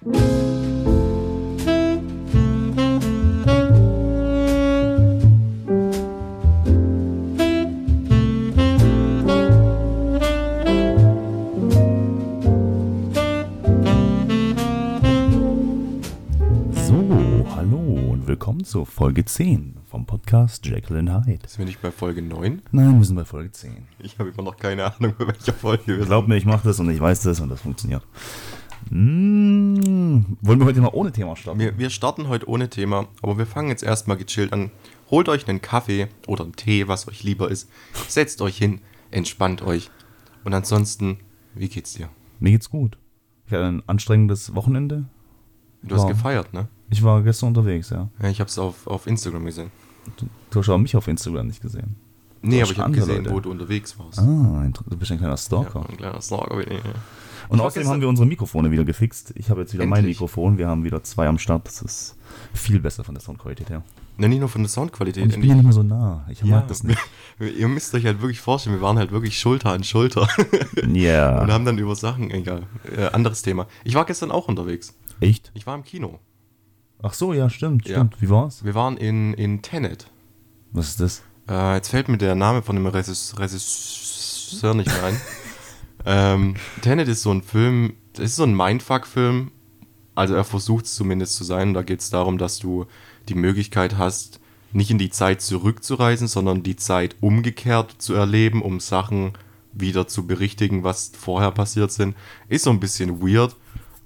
So, hallo und willkommen zur Folge 10 vom Podcast and Hyde. Sind wir nicht bei Folge 9? Nein, wir sind bei Folge 10. Ich habe immer noch keine Ahnung, bei welcher Folge wir sind. Glaub mir, ich mache das und ich weiß das und das funktioniert. Mm, wollen wir heute mal ohne Thema starten? Wir, wir starten heute ohne Thema, aber wir fangen jetzt erstmal gechillt an. Holt euch einen Kaffee oder einen Tee, was euch lieber ist. Setzt euch hin, entspannt euch. Und ansonsten, wie geht's dir? Mir geht's gut. Ich hatte ein anstrengendes Wochenende. Du hast Wow. gefeiert, ne? Ich war gestern unterwegs, ja. Ja, ich hab's auf, auf Instagram gesehen. Du, du hast auch mich auf Instagram nicht gesehen. Nee, aber hast ich habe gesehen, Leute. wo du unterwegs warst. Ah, du bist ein kleiner Ja, Stalker. ein kleiner Stalker bin ich. ja. Und Ich außerdem haben wir unsere Mikrofone wieder gefixt. Ich habe jetzt wieder mein Endlich. Mikrofon. Wir haben wieder zwei am Start. Das ist viel besser von der Soundqualität her. Ne, nicht nur von der Soundqualität. Und ich bin ja nicht mehr so nah. Ich Ja. mag das nicht. Ihr müsst euch halt wirklich vorstellen, wir waren halt wirklich Schulter an Schulter Ja. und haben dann über Sachen, egal, äh, anderes Thema. Ich war gestern auch unterwegs. Echt? Ich war im Kino. Ach so, ja, stimmt, Ja. stimmt. Wie war's? Wir waren in, in Tenet. Was ist das? Äh, jetzt fällt mir der Name von dem Regis- Regisseur nicht mehr ein. ähm, Tenet ist so ein Film, das ist so ein Mindfuck-Film. Also er versucht es zumindest zu sein. Da geht es darum, dass du die Möglichkeit hast, nicht in die Zeit zurückzureisen, sondern die Zeit umgekehrt zu erleben, um Sachen wieder zu berichtigen, was vorher passiert sind. Ist so ein bisschen weird.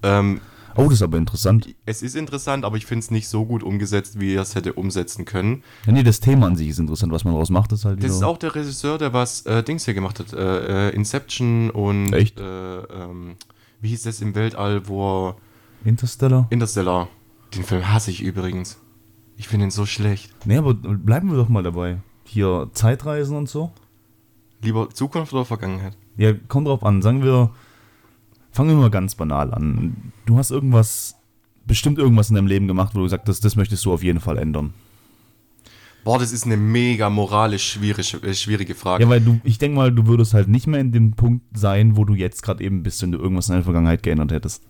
Ähm, Oh, das ist aber interessant. es ist interessant, aber ich finde es nicht so gut umgesetzt, wie er es hätte umsetzen können. Ja, nee, das Thema an sich ist interessant. Was man daraus macht, ist halt wieder... Das ist auch der Regisseur, der was äh, Dings hier gemacht hat. Äh, äh, Inception und Echt? Äh, ähm, wie hieß das im Weltall, wo er Interstellar? Interstellar. Den Film hasse ich übrigens. Ich finde ihn so schlecht. Nee, aber bleiben wir doch mal dabei. Hier Zeitreisen und so. Lieber Zukunft oder Vergangenheit? Ja, kommt drauf an. Sagen wir, fangen wir mal ganz banal an. Du hast irgendwas, bestimmt irgendwas in deinem Leben gemacht, wo du gesagt hast, das möchtest du auf jeden Fall ändern. Boah, das ist eine mega moralisch schwierige, äh, schwierige Frage. Ja, weil du, ich denke mal, du würdest halt nicht mehr in dem Punkt sein, wo du jetzt gerade eben bist, wenn du irgendwas in deiner Vergangenheit geändert hättest.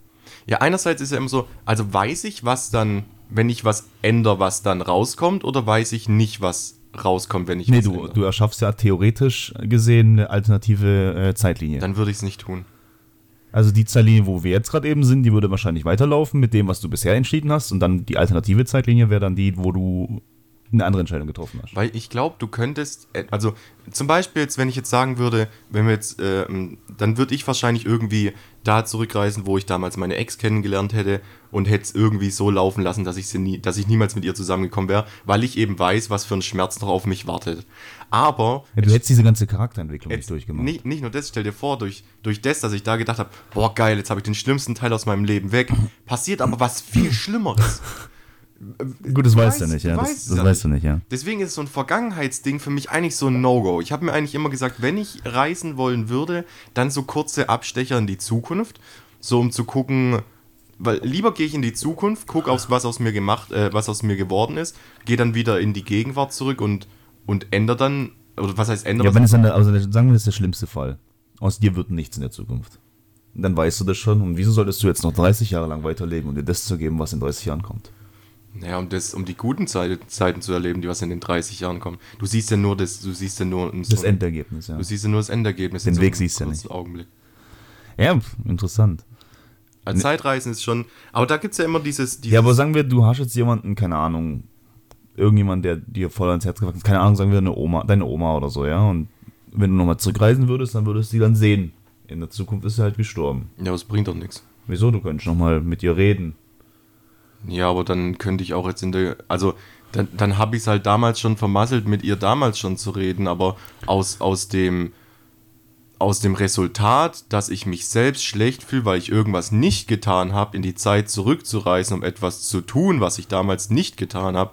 Ja, einerseits ist ja immer so, also weiß ich, was dann, wenn ich was ändere, was dann rauskommt, oder weiß ich nicht, was rauskommt, wenn ich Nee, was du, ändere? du erschaffst ja theoretisch gesehen eine alternative äh, Zeitlinie. Dann würde ich es nicht tun. Also die Zeitlinie, wo wir jetzt gerade eben sind, die würde wahrscheinlich weiterlaufen mit dem, was du bisher entschieden hast. Und dann die alternative Zeitlinie wäre dann die, wo du eine andere Entscheidung getroffen hast. Weil ich glaube, du könntest, äh, also zum Beispiel jetzt, wenn ich jetzt sagen würde, wenn wir jetzt, ähm, dann würde ich wahrscheinlich irgendwie da zurückreisen, wo ich damals meine Ex kennengelernt hätte und hätte es irgendwie so laufen lassen, dass ich sie nie, dass ich niemals mit ihr zusammengekommen wäre, weil ich eben weiß, was für ein Schmerz noch auf mich wartet. Aber Ja, du hättest diese ganze Charakterentwicklung nicht jetzt durchgemacht. nicht, nicht nur das, stell dir vor, durch, durch das, dass ich da gedacht habe, boah geil, jetzt habe ich den schlimmsten Teil aus meinem Leben weg, passiert aber was viel Schlimmeres. Gut, das Du weißt du weißt- nicht, du ja. weißt Das, das weißt du nicht, ja. Deswegen ist so ein Vergangenheitsding für mich eigentlich so ein No-Go. Ich habe mir eigentlich immer gesagt, wenn ich reisen wollen würde, dann so kurze Abstecher in die Zukunft, so um zu gucken, weil lieber gehe ich in die Zukunft, gucke was aus mir gemacht, äh, was aus mir geworden ist, gehe dann wieder in die Gegenwart zurück und, und ändere dann, oder was heißt ändere? Ja, wenn es dann, also sagen wir, das ist der schlimmste Fall. Aus dir wird nichts in der Zukunft. Dann weißt du das schon. Und wieso solltest du jetzt noch 30 Jahre lang weiterleben und dir das zu geben, was in 30 Jahren kommt? Naja, um, das, um die guten Zeiten, Zeiten zu erleben, die was in den 30 Jahren kommen. Du siehst ja nur das, du siehst ja nur so Das Endergebnis, ja. Du siehst ja nur das Endergebnis. Den Weg einem siehst du ja kurzen Augenblick. Ja, interessant. Also Zeitreisen ist schon, aber da gibt es ja immer dieses, dieses Ja, aber sagen wir, du hast jetzt jemanden, keine Ahnung, irgendjemand, der dir voll ans Herz gewachsen ist, keine Ahnung, sagen wir eine Oma, deine Oma oder so, ja, und wenn du nochmal zurückreisen würdest, dann würdest du sie dann sehen. In der Zukunft ist sie halt gestorben. ja, das bringt doch nichts. Wieso? Du könntest nochmal mit ihr reden. Ja, aber dann könnte ich auch jetzt in der. Also, dann, dann habe ich es halt damals schon vermasselt, mit ihr damals schon zu reden, aber aus, aus dem. Aus dem Resultat, dass ich mich selbst schlecht fühle, weil ich irgendwas nicht getan habe, in die Zeit zurückzureisen, um etwas zu tun, was ich damals nicht getan habe,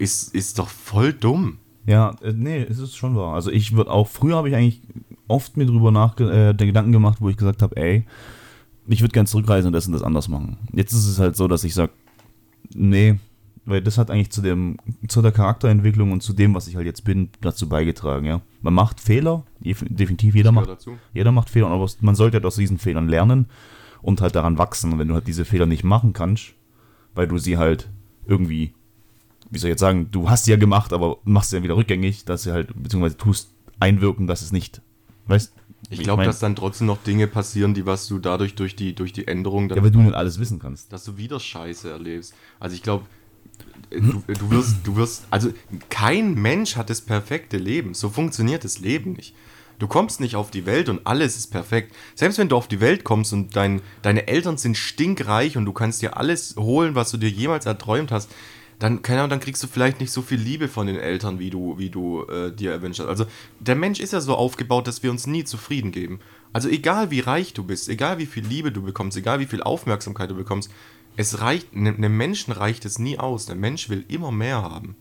ist, ist doch voll dumm. Ja, äh, nee, es ist schon wahr. Also ich würde auch, früher habe ich eigentlich oft mir drüber nach äh, der Gedanken gemacht, wo ich gesagt habe, ey, ich würde gern zurückreisen und das und das anders machen. Jetzt ist es halt so, dass ich sage, nee, weil das hat eigentlich zu dem, zu der Charakterentwicklung und zu dem, was ich halt jetzt bin, dazu beigetragen, ja. Man macht Fehler, def- definitiv jeder macht, dazu. jeder macht Fehler, aber man sollte halt aus diesen Fehlern lernen und halt daran wachsen. Und wenn du halt diese Fehler nicht machen kannst, weil du sie halt irgendwie, wie soll ich jetzt sagen, du hast sie ja gemacht, aber machst sie ja wieder rückgängig, dass sie halt, beziehungsweise tust einwirken, dass es nicht, weißt Ich glaube, mein- dass dann trotzdem noch Dinge passieren, die was du dadurch durch die, durch die Änderung dann Ja, weil du nicht alles wissen kannst. dass du wieder Scheiße erlebst. Also ich glaube, du, du wirst, du wirst, also kein Mensch hat das perfekte Leben. So funktioniert das Leben nicht. Du kommst nicht auf die Welt und alles ist perfekt. Selbst wenn du auf die Welt kommst und dein, deine Eltern sind stinkreich und du kannst dir alles holen, was du dir jemals erträumt hast, dann, keine Ahnung, dann kriegst du vielleicht nicht so viel Liebe von den Eltern, wie du, wie du äh, dir erwünscht hast. Also der Mensch ist ja so aufgebaut, dass wir uns nie zufrieden geben. Also egal wie reich du bist, egal wie viel Liebe du bekommst, egal wie viel Aufmerksamkeit du bekommst, es reicht, ne- einem Menschen reicht es nie aus. Der Mensch will immer mehr haben.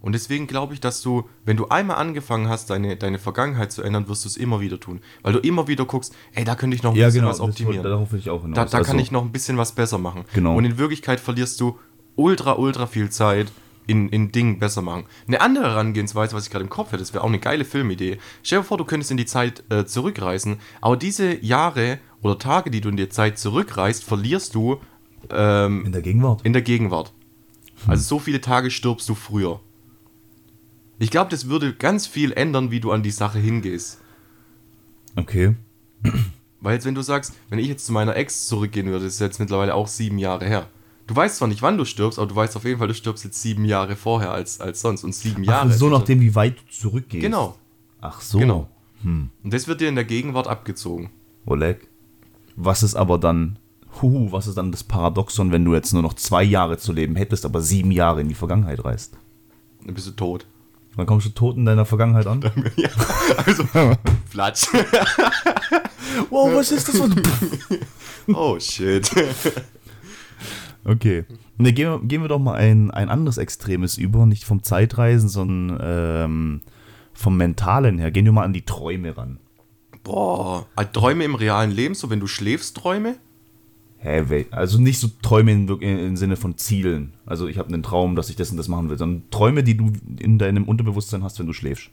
Und deswegen glaube ich, dass du, wenn du einmal angefangen hast, deine, deine Vergangenheit zu ändern, wirst du es immer wieder tun. Weil du immer wieder guckst, ey, da könnte ich noch ein Ja, bisschen genau, was optimieren. darauf will ich auch hinaus. Da, da kann Also, ich noch ein bisschen was besser machen. Genau. Und in Wirklichkeit verlierst du ultra, ultra viel Zeit in, in Dingen besser machen. Eine andere Herangehensweise, was ich gerade im Kopf hätte, das wäre auch eine geile Filmidee. Stell dir vor, du könntest in die Zeit äh, zurückreisen, aber diese Jahre oder Tage, die du in die Zeit zurückreist, verlierst du ähm, In der Gegenwart. in der Gegenwart. Also so viele Tage stirbst du früher. Ich glaube, das würde ganz viel ändern, wie du an die Sache hingehst. Okay. Weil jetzt, wenn du sagst, wenn ich jetzt zu meiner Ex zurückgehen würde, das ist jetzt mittlerweile auch sieben Jahre her. Du weißt zwar nicht, wann du stirbst, aber du weißt auf jeden Fall, du stirbst jetzt sieben Jahre vorher als, als sonst. Und sieben Ach, Jahre. so nachdem, wie weit du zurückgehst. Genau, Ach so. genau. Und das wird dir in der Gegenwart abgezogen. Oleg. Was ist aber dann, huhu, was ist dann das Paradoxon, wenn du jetzt nur noch zwei Jahre zu leben hättest, aber sieben Jahre in die Vergangenheit reist? Dann bist du tot. Dann kommst du tot in deiner Vergangenheit an. ja, also, Flatsch. wow, was ist das? oh, shit. Okay. Ne, gehen wir, gehen wir doch mal ein, ein anderes Extremes über, nicht vom Zeitreisen, sondern ähm, vom Mentalen her. Gehen wir mal an die Träume ran. Boah, also Träume im realen Leben, so wenn du schläfst, Träume? Hä, also nicht so Träume im Sinne von Zielen. Also ich habe einen Traum, dass ich das und das machen will, sondern Träume, die du in deinem Unterbewusstsein hast, wenn du schläfst.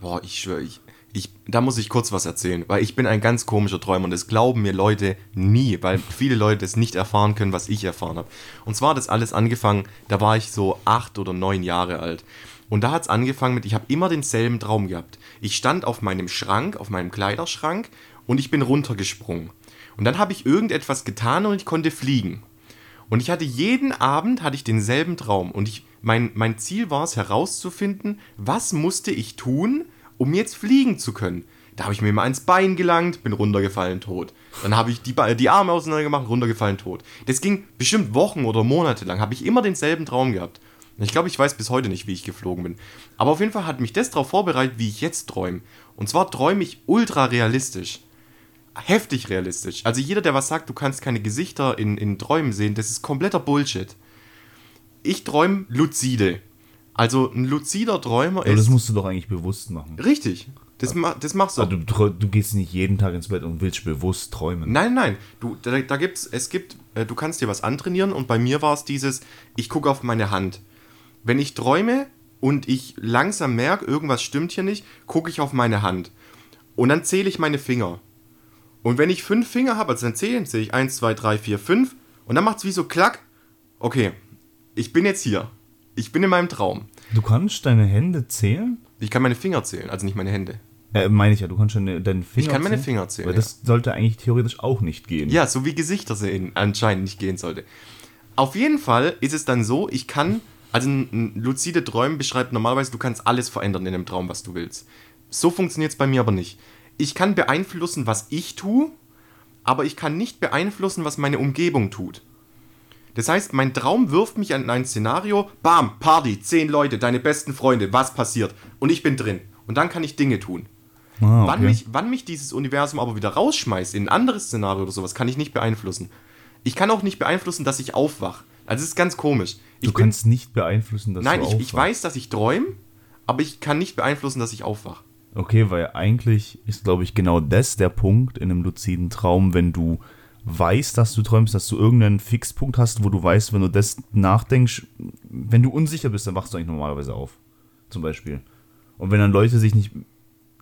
Boah, ich schwöre, ich, ich, da muss ich kurz was erzählen, weil ich bin ein ganz komischer Träumer und das glauben mir Leute nie, weil viele Leute das nicht erfahren können, was ich erfahren habe. Und zwar hat das alles angefangen, da war ich so acht oder neun Jahre alt. Und da hat es angefangen mit, ich habe immer denselben Traum gehabt. Ich stand auf meinem Schrank, auf meinem Kleiderschrank und ich bin runtergesprungen. Und dann habe ich irgendetwas getan und ich konnte fliegen. Und ich hatte jeden Abend hatte ich denselben Traum. Und ich, mein, mein Ziel war es herauszufinden, was musste ich tun, um jetzt fliegen zu können. Da habe ich mir mal ins Bein gelangt, bin runtergefallen, tot. Dann habe ich die, die Arme auseinander gemacht, runtergefallen, tot. Das ging bestimmt Wochen oder Monate lang, habe ich immer denselben Traum gehabt. Ich glaube, ich weiß bis heute nicht, wie ich geflogen bin. Aber auf jeden Fall hat mich das darauf vorbereitet, wie ich jetzt träume. Und zwar träume ich ultra realistisch heftig realistisch. Also jeder, der was sagt, du kannst keine Gesichter in, in Träumen sehen, das ist kompletter Bullshit. Ich träume luzide. Also ein luzider Träumer Aber ist... das musst du doch eigentlich bewusst machen. richtig. Das, ma, das machst du. Also du, du gehst nicht jeden Tag ins Bett und willst bewusst träumen. Nein, nein, du, da, da gibt's, es gibt, äh, du kannst dir was antrainieren und bei mir war es dieses, ich gucke auf meine Hand. Wenn ich träume und ich langsam merke, irgendwas stimmt hier nicht, gucke ich auf meine Hand. Und dann zähle ich meine Finger. Und wenn ich fünf Finger habe, also dann zähle ich eins, zwei, drei, vier, fünf. Und dann macht es wie so klack. Okay, ich bin jetzt hier. Ich bin in meinem Traum. Du kannst deine Hände zählen? Ich kann meine Finger zählen, also nicht meine Hände. Äh, meine ich ja, du kannst deine, deine Finger Ich kann meine zählen? Finger zählen, Weil das sollte eigentlich theoretisch auch nicht gehen. Ja, so wie Gesichter sehen anscheinend nicht gehen sollte. Auf jeden Fall ist es dann so, ich kann, also ein, ein luzide Träumen beschreibt normalerweise, du kannst alles verändern in einem Traum, was du willst. So funktioniert es bei mir aber nicht. Ich kann beeinflussen, was ich tue, aber ich kann nicht beeinflussen, was meine Umgebung tut. Das heißt, mein Traum wirft mich an ein Szenario, bam, Party, zehn Leute, deine besten Freunde, was passiert? Und ich bin drin. Und dann kann ich Dinge tun. Ah, Wann, okay. mich, wann mich dieses Universum aber wieder rausschmeißt in ein anderes Szenario oder sowas, kann ich nicht beeinflussen. Ich kann auch nicht beeinflussen, dass ich aufwach. Also es ist ganz komisch. Ich du kannst nicht beeinflussen, dass nein, du ich, ich aufwachst. weiß, dass ich träume, aber ich kann nicht beeinflussen, dass ich aufwach. Okay, weil eigentlich ist, glaube ich, genau das der Punkt in einem luziden Traum, wenn du weißt, dass du träumst, dass du irgendeinen Fixpunkt hast, wo du weißt, wenn du das nachdenkst, wenn du unsicher bist, dann wachst du eigentlich normalerweise auf. Zum Beispiel. Und wenn dann Leute sich nicht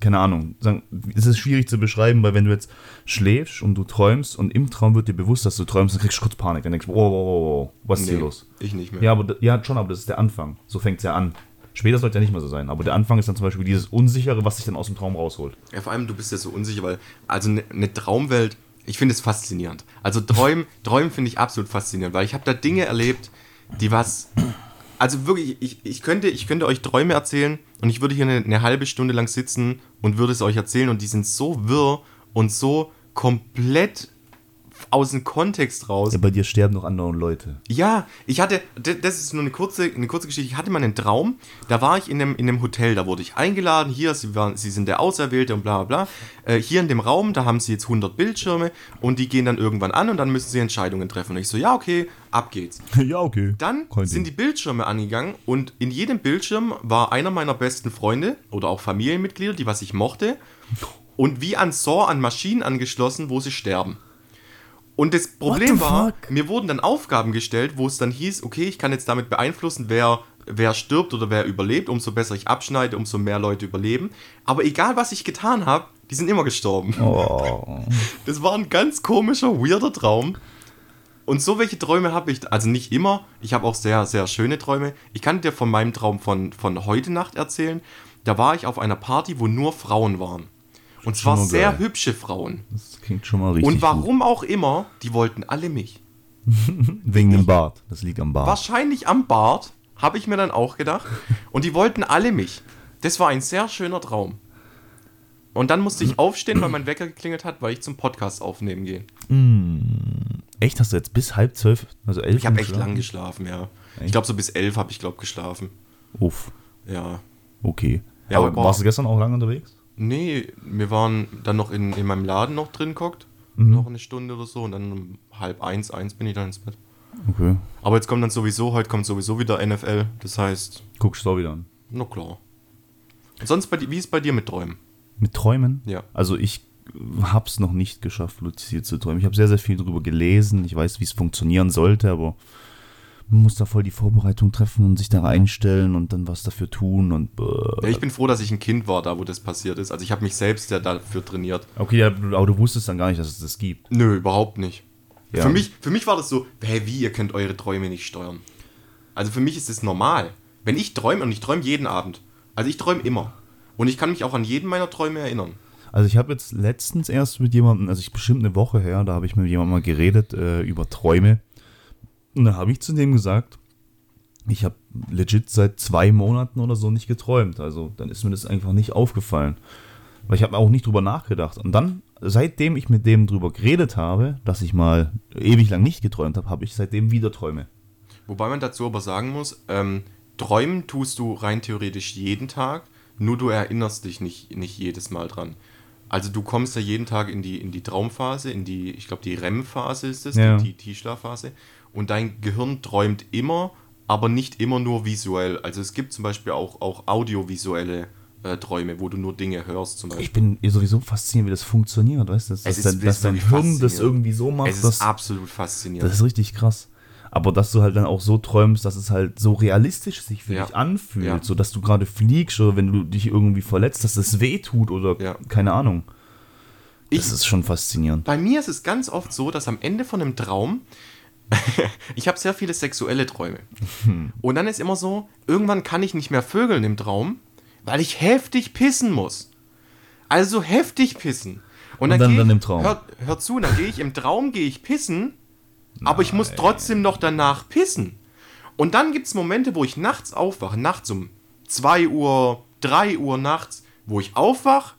keine Ahnung, sagen, es ist schwierig zu beschreiben, weil wenn du jetzt schläfst und du träumst und im Traum wird dir bewusst, dass du träumst, dann kriegst du kurz Panik. Dann denkst du, wow, wow, wow, was ist Nee, hier los? Ich nicht mehr. Ja, aber, ja, schon, aber das ist der Anfang. So fängt es ja an. Später sollte ja nicht mehr so sein, aber der Anfang ist dann zum Beispiel dieses Unsichere, was sich dann aus dem Traum rausholt. Ja, vor allem, du bist ja so unsicher, weil, also eine ne Traumwelt, ich finde es faszinierend. Also Träumen, Träumen finde ich absolut faszinierend, weil ich habe da Dinge erlebt, die was, also wirklich, ich, ich, könnte, ich könnte euch Träume erzählen und ich würde hier eine, eine halbe Stunde lang sitzen und würde es euch erzählen und die sind so wirr und so komplett aus dem Kontext raus. Ja, bei dir sterben noch andere Leute. Ja, ich hatte, das ist nur eine kurze, eine kurze Geschichte. Ich hatte mal einen Traum, da war ich in einem, in einem Hotel, da wurde ich eingeladen. Hier, Sie, waren, Sie sind der Auserwählte und bla bla bla. Äh, hier in dem Raum, da haben Sie jetzt 100 Bildschirme und die gehen dann irgendwann an und dann müssen Sie Entscheidungen treffen. Und ich so, ja, okay, ab geht's. ja, okay. Dann Kein sind die Bildschirme angegangen und in jedem Bildschirm war einer meiner besten Freunde oder auch Familienmitglieder, die was ich mochte, und wie an Saw an Maschinen angeschlossen, wo sie sterben. Und das Problem war, mir wurden dann Aufgaben gestellt, wo es dann hieß, okay, ich kann jetzt damit beeinflussen, wer, wer stirbt oder wer überlebt. Umso besser ich abschneide, umso mehr Leute überleben. Aber egal, was ich getan habe, die sind immer gestorben. Oh. Das war ein ganz komischer, weirder Traum. Und so welche Träume habe ich, also nicht immer, ich habe auch sehr, sehr schöne Träume. Ich kann dir von meinem Traum von, von heute Nacht erzählen. Da war ich auf einer Party, wo nur Frauen waren. Und zwar sehr geil. hübsche Frauen. Das klingt schon mal richtig. Und warum auch immer, die wollten alle mich. Gut. Wegen dem Bart. Das liegt am Bart. Wahrscheinlich am Bart, habe ich mir dann auch gedacht. Und die wollten alle mich. Das war ein sehr schöner Traum. Und dann musste ich aufstehen, weil mein Wecker geklingelt hat, weil ich zum Podcast aufnehmen gehe. Echt? Hast du jetzt bis halb zwölf, also elf Ich habe echt lang geschlafen, ja. Ich Echt? glaube, so bis elf habe ich, glaube geschlafen. Uff, Ja. okay. Ja, aber aber- warst du gestern auch lange unterwegs? Nee, wir waren dann noch in, in meinem Laden noch drin geguckt. Mhm. Noch eine Stunde oder so. Und dann um halb eins, eins bin ich dann ins Bett. Okay. Aber jetzt kommt dann sowieso, heute kommt sowieso wieder NFL. Das heißt, Guckst du auch wieder an. na klar. Und sonst, bei, wie ist bei dir mit Träumen? Mit Träumen? Ja. Also ich hab's noch nicht geschafft, luzid zu träumen. Ich habe sehr, sehr viel darüber gelesen. Ich weiß, wie es funktionieren sollte, aber man muss da voll die Vorbereitung treffen und sich da einstellen und dann was dafür tun und Ja, ich bin froh, dass ich ein Kind war, da wo das passiert ist. Also ich habe mich selbst ja dafür trainiert. Okay, aber du wusstest dann gar nicht, dass es das gibt. Nö, überhaupt nicht. Ja. Für, mich, für mich war das so, hä, wie, ihr könnt eure Träume nicht steuern. Also für mich ist es normal. Wenn ich träume, und ich träume jeden Abend. Also ich träume immer. Und ich kann mich auch an jeden meiner Träume erinnern. Also ich habe jetzt letztens erst mit jemandem, also ich bestimmt eine Woche her, da habe ich mit jemandem mal geredet äh, über Träume. Und da habe ich zu dem gesagt, ich habe legit seit zwei Monaten oder so nicht geträumt. Also dann ist mir das einfach nicht aufgefallen. Weil ich habe auch nicht drüber nachgedacht. Und dann, seitdem ich mit dem drüber geredet habe, dass ich mal ewig lang nicht geträumt habe, habe ich seitdem wieder Träume. Wobei man dazu aber sagen muss, ähm, träumen tust du rein theoretisch jeden Tag, nur du erinnerst dich nicht, nicht jedes Mal dran. Also du kommst ja jeden Tag in die, in die Traumphase, in die, ich glaube die REM-Phase ist es, Ja. die, die Tiefschlafphase. Und dein Gehirn träumt immer, aber nicht immer nur visuell. Also es gibt zum Beispiel auch, auch audiovisuelle äh, Träume, wo du nur Dinge hörst zum Beispiel. Ich bin sowieso fasziniert, wie das funktioniert, weißt du? Dass, ist- dein, dass ist dein Hirn das irgendwie so macht, es ist dass, absolut faszinierend. Das ist richtig krass. Aber dass du halt dann auch so träumst, dass es halt so realistisch sich für Ja. dich anfühlt, Ja. so dass du gerade fliegst oder wenn du dich irgendwie verletzt, dass es weh tut oder Ja. keine Ahnung. Das Ich- ist schon faszinierend. Bei mir ist es ganz oft so, dass am Ende von einem Traum, ich habe sehr viele sexuelle Träume. Und dann ist immer so, irgendwann kann ich nicht mehr vögeln im Traum, weil ich heftig pissen muss. Also heftig pissen. Und dann, dann- dann ich, im Traum. Hör, hör zu, dann gehe ich im Traum, gehe ich pissen, aber ich muss trotzdem noch danach pissen. Und dann gibt es Momente, wo ich nachts aufwache, nachts um 2 Uhr, 3 Uhr nachts, wo ich aufwache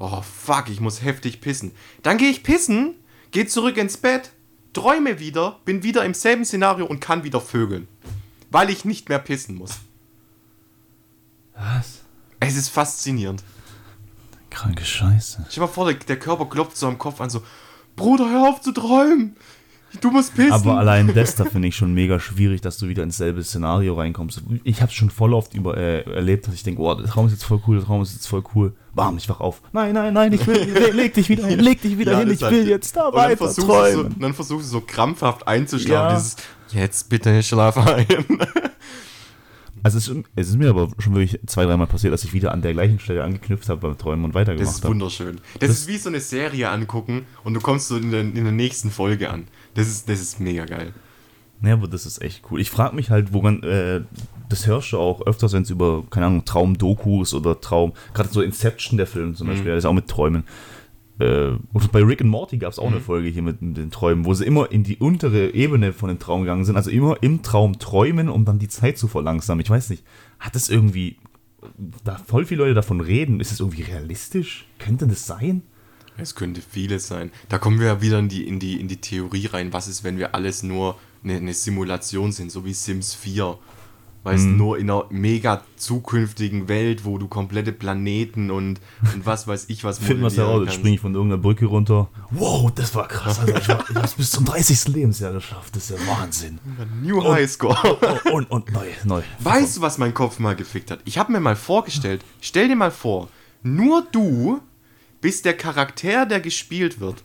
Oh fuck, ich muss heftig pissen. Dann gehe ich pissen, gehe zurück ins Bett, träume wieder, bin wieder im selben Szenario und kann wieder vögeln. Weil ich nicht mehr pissen muss. Was? Es ist faszinierend. Kranke Scheiße. Stell dir mal vor, der, der Körper klopft so am Kopf an, so: Bruder, hör auf zu träumen! Du musst pissen! Aber allein das da finde ich schon mega schwierig, dass du wieder ins selbe Szenario reinkommst. Ich habe es schon voll oft über, äh, erlebt, dass ich denke, oh, der Traum ist jetzt voll cool, der Traum ist jetzt voll cool. Bam, ich wach auf. Nein, nein, nein, ich will, leg, leg dich wieder hin, leg dich wieder Ja, hin, ich hat- will jetzt da dann weiter versuchst, du so, träumen. dann versuchst du so krampfhaft einzuschlafen. Ja. Dieses, jetzt bitte schlaf ein. Also es ist, es ist mir aber schon wirklich zwei, dreimal passiert, dass ich wieder an der gleichen Stelle angeknüpft habe beim Träumen und weitergemacht habe. Das ist wunderschön. Das, das, ist wie so eine Serie angucken und du kommst so in der, in der nächsten Folge an. Das ist, das ist mega geil. Ja, aber das ist echt cool. Ich frage mich halt, woran, äh, das hörst du auch öfters, wenn es über, keine Ahnung, Traumdokus oder Traum, gerade so Inception, der Film zum Beispiel, mhm. der ist auch mit Träumen. Äh, und bei Rick and Morty gab es auch mhm. eine Folge hier mit, mit, den Träumen, wo sie immer in die untere Ebene von dem Traum gegangen sind, also immer im Traum träumen, um dann die Zeit zu verlangsamen. Ich weiß nicht, hat das irgendwie, da voll viele Leute davon reden, ist es irgendwie realistisch? Könnte das sein? Es könnte vieles sein. Da kommen wir ja wieder in die, in die, in die Theorie rein. Was ist, wenn wir alles nur eine, eine Simulation sind, so wie Sims 4? Weißt du, mhm. nur in einer mega zukünftigen Welt, wo du komplette Planeten und, und was weiß ich was Finden wir heraus, jetzt springe ich von irgendeiner Brücke runter. Wow, das war krass, Alter. Ich, war, ich hab's bis zum 30. Lebensjahr geschafft. Das ist ja Wahnsinn. New High Score. Und, und, und neu, neu. Weißt du, was mein Kopf mal gefickt hat? Ich habe mir mal vorgestellt, stell dir mal vor, nur du bist der Charakter, der gespielt wird.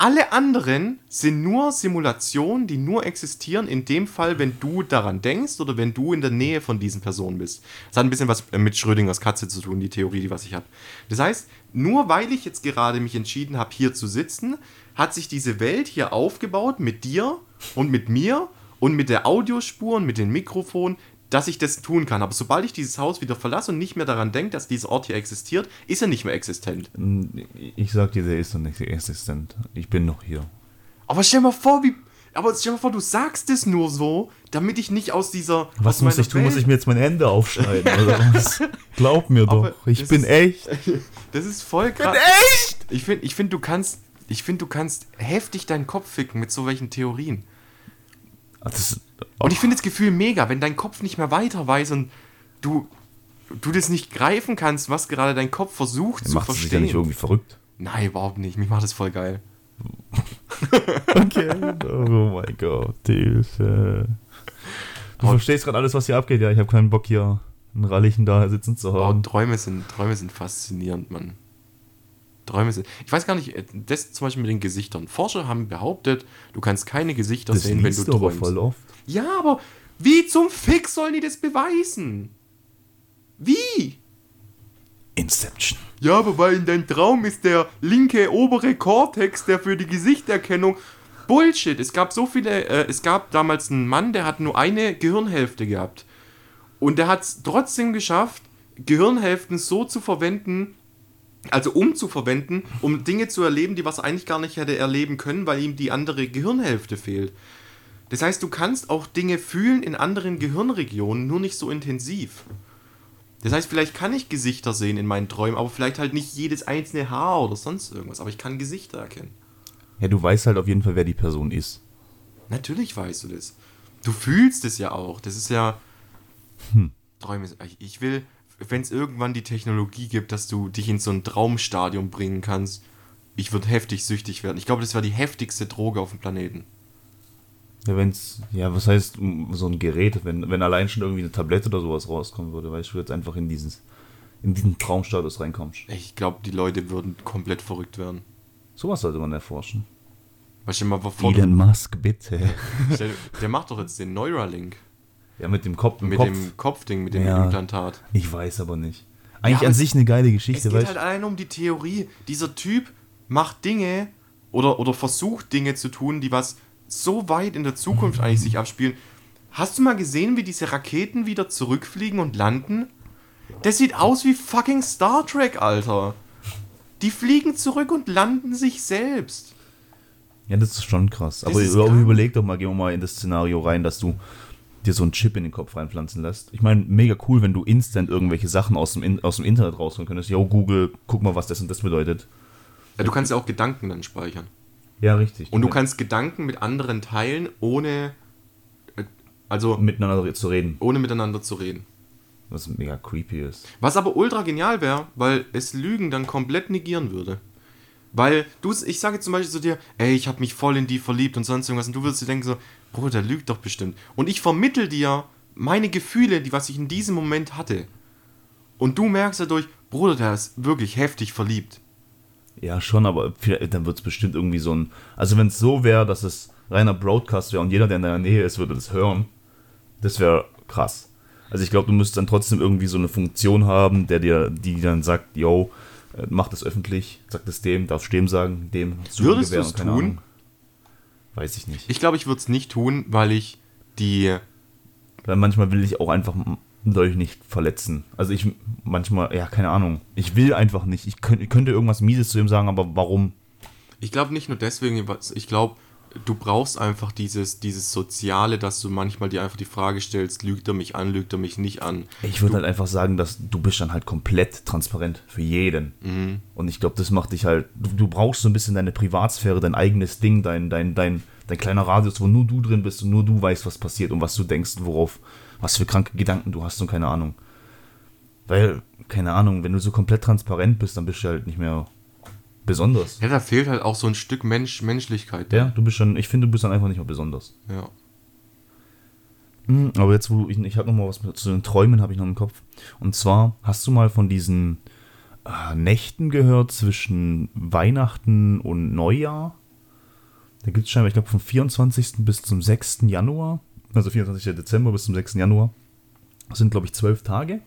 Alle anderen sind nur Simulationen, die nur existieren, in dem Fall, wenn du daran denkst oder wenn du in der Nähe von diesen Personen bist. Das hat ein bisschen was mit Schrödingers Katze zu tun, die Theorie, die was ich habe. Das heißt, nur weil ich jetzt gerade mich entschieden habe, hier zu sitzen, hat sich diese Welt hier aufgebaut mit dir und mit mir und mit der Audiospur und mit dem Mikrofon, dass ich das tun kann. Aber sobald ich dieses Haus wieder verlasse und nicht mehr daran denke, dass dieser Ort hier existiert, ist er nicht mehr existent. Ich sag dir, der ist noch nicht existent. Ich bin noch hier. Aber stell mal vor, wie. Aber stell mal vor, du sagst es nur so, damit ich nicht aus dieser. Was aus muss ich tun? Muss ich mir jetzt mein Ende aufschneiden? oder was? Glaub mir doch. Ich bin ist, echt. Das ist voll krass. Ich bin echt! Ich finde, ich find, du kannst. Ich finde, du kannst heftig deinen Kopf ficken mit so welchen Theorien. Das, und ich finde das Gefühl mega, wenn dein Kopf nicht mehr weiter weiß und du, du das nicht greifen kannst, was gerade dein Kopf versucht ja, zu verstehen. Sich ja nicht irgendwie verrückt? Nein, überhaupt nicht. Mich macht das voll geil. okay. Oh mein Gott, Hilfe. Du oh. verstehst gerade alles, was hier abgeht. Ja, ich habe keinen Bock hier einen Rallichen da sitzen zu haben. Oh, Träume sind, Träume sind faszinierend, Mann. Träume sind. Ich weiß gar nicht, äh, das zum Beispiel mit den Gesichtern. Forscher haben behauptet, du kannst keine Gesichter das sehen, wenn du träumst. Aber voll oft. Ja, aber wie zum Fick sollen die das beweisen? Wie? Inception. Ja, aber weil in deinem Traum ist der linke obere Kortex, der für die Gesichterkennung. Bullshit. Es gab so viele. Äh, es gab damals einen Mann, der hat nur eine Gehirnhälfte gehabt. Und der hat es trotzdem geschafft, Gehirnhälften so zu verwenden, also umzuverwenden, um Dinge zu erleben, die was eigentlich gar nicht hätte erleben können, weil ihm die andere Gehirnhälfte fehlt. Das heißt, du kannst auch Dinge fühlen in anderen Gehirnregionen, nur nicht so intensiv. Das heißt, vielleicht kann ich Gesichter sehen in meinen Träumen, aber vielleicht halt nicht jedes einzelne Haar oder sonst irgendwas, aber ich kann Gesichter erkennen. Ja, du weißt halt auf jeden Fall, wer die Person ist. Natürlich weißt du das. Du fühlst es ja auch. Das ist ja. Hm. Träume. Ich will, wenn es irgendwann die Technologie gibt, dass du dich in so ein Traumstadium bringen kannst, ich würde heftig süchtig werden. Ich glaube, das wäre die heftigste Droge auf dem Planeten. Ja, wenn's, ja, was heißt so ein Gerät, wenn, wenn allein schon irgendwie eine Tablette oder sowas rauskommen würde, weißt du, jetzt einfach in dieses, in diesen Traumstatus reinkommst. Ich glaube, die Leute würden komplett verrückt werden. Sowas sollte man erforschen. Weißt du mal, vor Elon Musk, bitte. Der macht doch jetzt den Neuralink. Ja, mit dem Kopf. Mit Kopf. dem Kopfding, mit dem ja, Implantat. Ich weiß aber nicht. Eigentlich ja, an sich eine geile Geschichte. Es geht halt allein um die Theorie. Dieser Typ macht Dinge oder, oder versucht Dinge zu tun, die was so weit in der Zukunft eigentlich sich abspielen. Hast du mal gesehen, wie diese Raketen wieder zurückfliegen und landen? Das sieht aus wie fucking Star Trek, Alter. Die fliegen zurück und landen sich selbst. Ja, das ist schon krass. Das Aber überleg doch mal, gehen wir mal in das Szenario rein, dass du dir so einen Chip in den Kopf reinpflanzen lässt. Ich meine, mega cool, wenn du instant irgendwelche Sachen aus dem, aus dem Internet rausholen könntest. Yo, Google, guck mal, was das und das bedeutet. Ja, du kannst ja auch Gedanken dann speichern. Ja, richtig. Und du kannst Gedanken mit anderen teilen, ohne. Äh, also. Miteinander zu reden. Ohne miteinander zu reden. Was mega creepy ist. Was aber ultra genial wäre, weil es Lügen dann komplett negieren würde. Weil du, ich sage zum Beispiel zu dir, ey, ich habe mich voll in die verliebt und sonst irgendwas, und du würdest dir denken so, Bruder, der lügt doch bestimmt. Und ich vermittel dir meine Gefühle, die was ich in diesem Moment hatte. Und du merkst dadurch, Bruder, der ist wirklich heftig verliebt. Ja, schon, aber dann wird es bestimmt irgendwie so ein. Also, wenn es so wäre, dass es reiner Broadcast wäre und jeder, der in deiner Nähe ist, würde das hören, das wäre krass. Also ich glaube, du müsstest dann trotzdem irgendwie so eine Funktion haben, der dir, die dann sagt, yo, äh, mach das öffentlich, sag das dem, darfst dem sagen, dem Würdest du es tun? Ahnung. Weiß ich nicht. Ich glaube, ich würde es nicht tun, weil ich die. Weil manchmal will ich auch einfach Leute nicht verletzen. Also ich manchmal, ja, keine Ahnung. Ich will einfach nicht. Ich könnte, ich könnte irgendwas Mieses zu ihm sagen, aber warum? Ich glaube nicht nur deswegen, ich glaube, du brauchst einfach dieses, dieses Soziale, dass du manchmal dir einfach die Frage stellst, lügt er mich an, lügt er mich nicht an. Ich würde halt einfach sagen, dass du bist dann halt komplett transparent für jeden. Mhm. Und ich glaube, das macht dich halt, du, du brauchst so ein bisschen deine Privatsphäre, dein eigenes Ding, dein, dein, dein, dein kleiner Radius, wo nur du drin bist und nur du weißt, was passiert und was du denkst, worauf, was für kranke Gedanken du hast und keine Ahnung. Weil, keine Ahnung, wenn du so komplett transparent bist, dann bist du halt nicht mehr besonders. Ja, da fehlt halt auch so ein Stück Mensch, Menschlichkeit. Ja, du bist schon, ich finde, du bist dann einfach nicht mehr besonders. ja. Mhm, Aber jetzt, wo ich, ich habe noch mal was zu den Träumen, habe ich noch im Kopf. Und zwar, hast du mal von diesen äh, Nächten gehört zwischen Weihnachten und Neujahr? Da gibt es scheinbar, ich glaube, vom 24. bis zum 6. Januar, also 24. Dezember bis zum 6. Januar, das sind, glaube ich, zwölf Tage.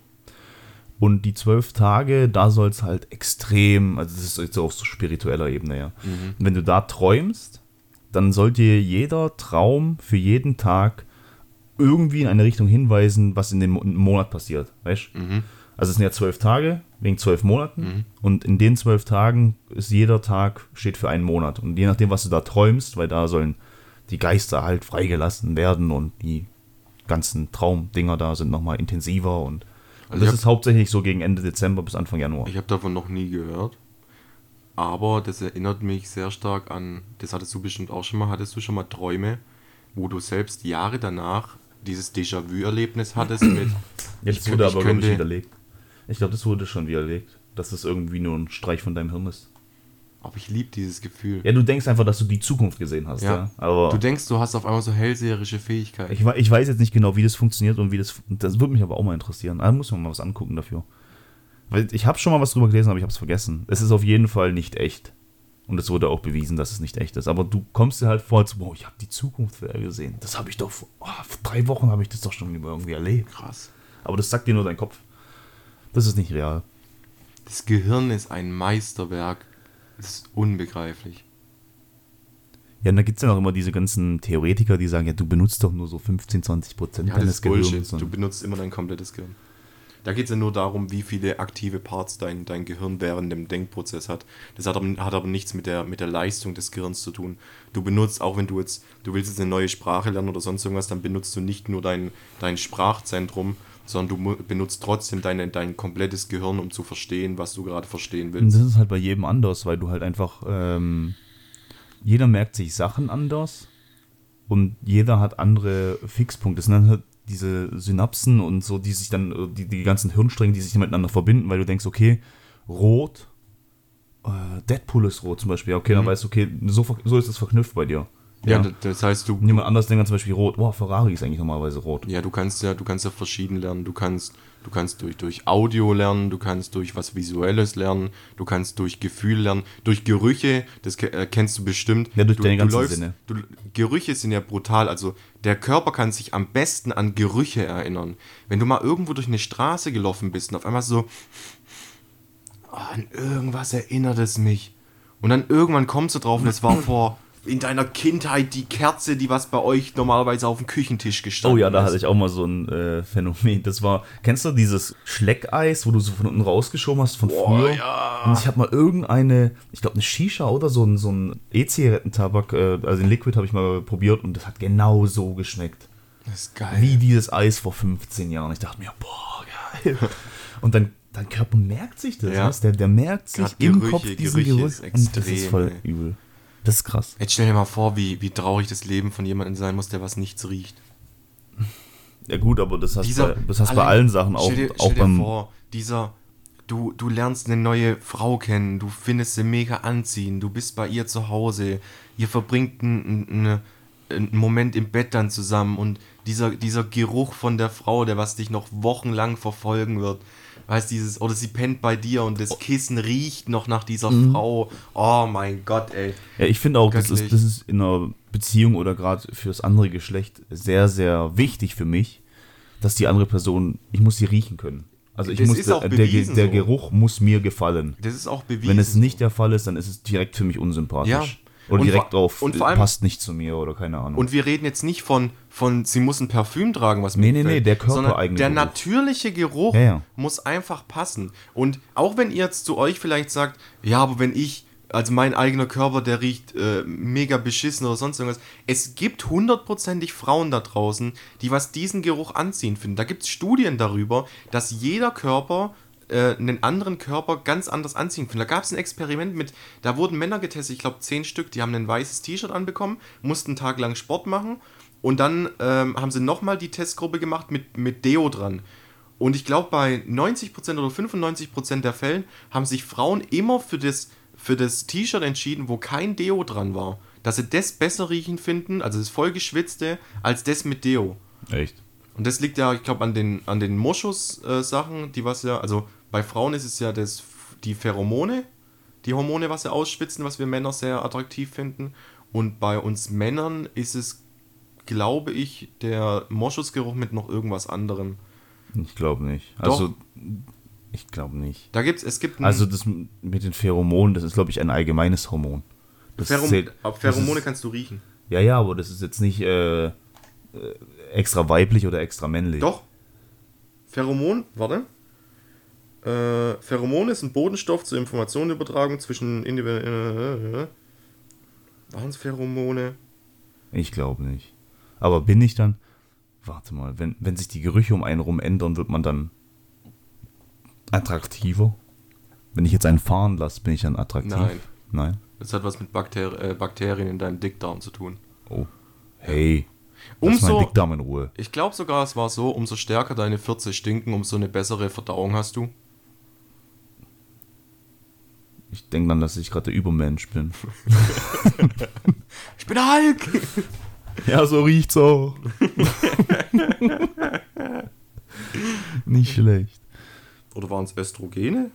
Und die zwölf Tage, da soll es halt extrem, also das ist jetzt auf so spiritueller Ebene, ja. Mhm. Wenn du da träumst, dann soll dir jeder Traum für jeden Tag irgendwie in eine Richtung hinweisen, was in dem Mo- Monat passiert, weißt Mhm. Also es sind ja zwölf Tage, wegen zwölf Monaten. Mhm. Und in den zwölf Tagen ist jeder Tag steht für einen Monat. Und je nachdem, was du da träumst, weil da sollen die Geister halt freigelassen werden und die ganzen Traumdinger da sind nochmal intensiver und, und Also das hab- ist hauptsächlich so gegen Ende Dezember bis Anfang Januar. Ich habe davon noch nie gehört. Aber das erinnert mich sehr stark an, das hattest du bestimmt auch schon mal, hattest du schon mal Träume, wo du selbst Jahre danach dieses Déjà-vu-Erlebnis hattest mit, Jetzt ich wurde aber ich glaube ich könnte- widerlegt. Ich glaube, das wurde schon widerlegt, dass das irgendwie nur ein Streich von deinem Hirn ist. Aber ich liebe dieses Gefühl. Ja, du denkst einfach, dass du die Zukunft gesehen hast, ja. Ja. Aber Du denkst, du hast auf einmal so hellseherische Fähigkeiten. ich, ich weiß jetzt nicht genau, wie das funktioniert und wie das. Das würde mich aber auch mal interessieren. Da muss man mal was angucken dafür. Weil ich habe schon mal was drüber gelesen, aber ich habe es vergessen. Es ist auf jeden Fall nicht echt. Und es wurde auch bewiesen, dass es nicht echt ist. Aber du kommst dir halt vor, als, wow, ich habe die Zukunft gesehen. Das habe ich doch vor, oh, vor drei Wochen habe ich das doch schon irgendwie erlebt. Krass. Aber das sagt dir nur dein Kopf. Das ist nicht real. Das Gehirn ist ein Meisterwerk. Ist unbegreiflich. Ja, und da gibt es ja noch immer diese ganzen Theoretiker, die sagen, ja, du benutzt doch nur so 15, 20 Prozent Ja, das deines ist Bullshit. Gehirns. Du benutzt immer dein komplettes Gehirn. Da geht es ja nur darum, wie viele aktive Parts dein, dein Gehirn während dem Denkprozess hat. Das hat aber, hat aber nichts mit der, mit der Leistung des Gehirns zu tun. Du benutzt, auch wenn du jetzt, du willst jetzt eine neue Sprache lernen oder sonst irgendwas, dann benutzt du nicht nur dein, dein Sprachzentrum, sondern du benutzt trotzdem deine, dein komplettes Gehirn, um zu verstehen, was du gerade verstehen Und willst. das ist halt bei jedem anders, weil du halt einfach, ähm, jeder merkt sich Sachen anders und jeder hat andere Fixpunkte. Das sind dann halt diese Synapsen und so, die sich dann, äh, die, die ganzen Hirnstränge, die sich miteinander verbinden, weil du denkst, okay, rot, äh, Deadpool ist rot zum Beispiel, okay, dann Mhm. weißt du, okay, so, so ist es verknüpft bei dir. Ja, Ja. das heißt, du, Und jemand anders denkt zum Beispiel rot, wow, Ferrari ist eigentlich normalerweise rot. Ja, du kannst ja, du kannst ja verschieden lernen. Du kannst, du kannst durch, durch Audio lernen, du kannst durch was Visuelles lernen, du kannst durch Gefühl lernen, durch Gerüche, das ke- äh, kennst du bestimmt. Ja, durch du, deine du ganzen läufst, Sinne. Du, Gerüche sind ja brutal. Also der Körper kann sich am besten an Gerüche erinnern. Wenn du mal irgendwo durch eine Straße gelaufen bist und auf einmal so, oh, an irgendwas erinnert es mich. Und dann irgendwann kommst du drauf und es war vor in deiner Kindheit die Kerze, die was bei euch normalerweise auf dem Küchentisch gestanden Oh ja, da ist. hatte ich auch mal so ein äh, Phänomen. Das war, kennst du dieses Schleckeis, wo du so von unten rausgeschoben hast von früher? ja. Und ich habe mal irgendeine, ich glaube eine Shisha oder so ein, so ein E-Zigarettentabak, äh, also den Liquid habe ich mal probiert und das hat genau so geschmeckt. Das ist geil. Wie dieses Eis vor 15 Jahren. Ich dachte mir, boah, geil. Und dann, dein Körper merkt sich das, Ja. was? Der, der merkt sich Grad im Gerüche, Kopf diesen Gerüche Geruch. ist und das ist extrem, voll ey. übel. Das ist krass. Jetzt stell dir mal vor, wie, wie traurig das Leben von jemandem sein muss, der was nichts riecht. Ja gut, aber das hast, Dieser- bei, das hast bei allein- allen Sachen auch, Stell dir, auch stell dir beim... vor, dieser, du, du lernst eine neue Frau kennen, du findest sie mega anziehend, du bist bei ihr zu Hause, ihr verbringt einen, einen, einen Moment im Bett dann zusammen und dieser, dieser Geruch von der Frau, der was dich noch wochenlang verfolgen wird, weißt dieses, oder sie pennt bei dir und das Kissen riecht noch nach dieser Mhm. Frau. Oh mein Gott, ey. Ja, ich finde auch, das ist, das ist in einer Beziehung oder gerade fürs andere Geschlecht sehr, sehr wichtig für mich, dass die andere Person, ich muss sie riechen können. Also ich Das muss, der, der, bewiesen der so. Geruch muss mir gefallen. Das ist auch bewiesen. Wenn es nicht der Fall ist, dann ist es direkt für mich unsympathisch. Ja. Oder Und direkt vor- auf, und vor allem- passt nicht zu mir oder keine Ahnung. Und wir reden jetzt nicht von, von sie muss ein Parfüm tragen, was mir Nee, nee, gefällt, nee, der sondern körpereigene Der Geruch. natürliche Geruch Ja, ja. muss einfach passen. Und auch wenn ihr jetzt zu euch vielleicht sagt, ja, aber wenn ich, also mein eigener Körper, der riecht äh, mega beschissen oder sonst irgendwas. Es gibt hundertprozentig Frauen da draußen, die was diesen Geruch anziehen finden. Da gibt es Studien darüber, dass jeder Körper äh, einen anderen Körper ganz anders anziehen finden. Da gab es ein Experiment mit, da wurden Männer getestet, ich glaube zehn Stück, die haben ein weißes T-Shirt anbekommen, mussten einen Tag lang Sport machen und dann ähm, haben sie nochmal die Testgruppe gemacht mit, mit Deo dran. Und ich glaube, bei 90% oder 95% der Fällen haben sich Frauen immer für das, für das T-Shirt entschieden, wo kein Deo dran war. Dass sie das besser riechen finden, also das vollgeschwitzte, als das mit Deo. Echt? Und das liegt ja, ich glaube, an den, an den Moschus-Sachen, die was ja, also bei Frauen ist es ja das, die Pheromone, die Hormone, was sie ausschwitzen, was wir Männer sehr attraktiv finden. Und bei uns Männern ist es, glaube ich, der Moschusgeruch mit noch irgendwas anderem. Ich glaube nicht. Doch. Also, ich glaube nicht. Da gibt's, es gibt Also das mit den Pheromonen, das ist, glaube ich, ein allgemeines Hormon. Das Pherom zählt- Pheromone ist, kannst du riechen. Ja, ja, aber das ist jetzt nicht äh, äh, extra weiblich oder extra männlich. Doch. Pheromon, warte. Äh, Pheromon ist ein Bodenstoff zur Informationenübertragung zwischen individuellen. Waren es Pheromone? Ich glaube nicht. Aber bin ich dann. Warte mal, wenn, wenn sich die Gerüche um einen rum ändern, wird man dann attraktiver? Wenn ich jetzt einen fahren lasse, bin ich dann attraktiv? Nein. Nein? Das hat was mit Bakter äh, Bakterien in deinem Dickdarm zu tun. Oh. Hey. Lass Umso, meinen Dickdarm in Ruhe. ich glaube sogar, es war so, umso stärker deine 40 stinken, umso eine bessere Verdauung hast du. Ich denke dann, dass ich gerade der Übermensch bin. Ich bin Hulk! Ja, so riecht's auch. Nicht schlecht. Oder waren es Östrogene?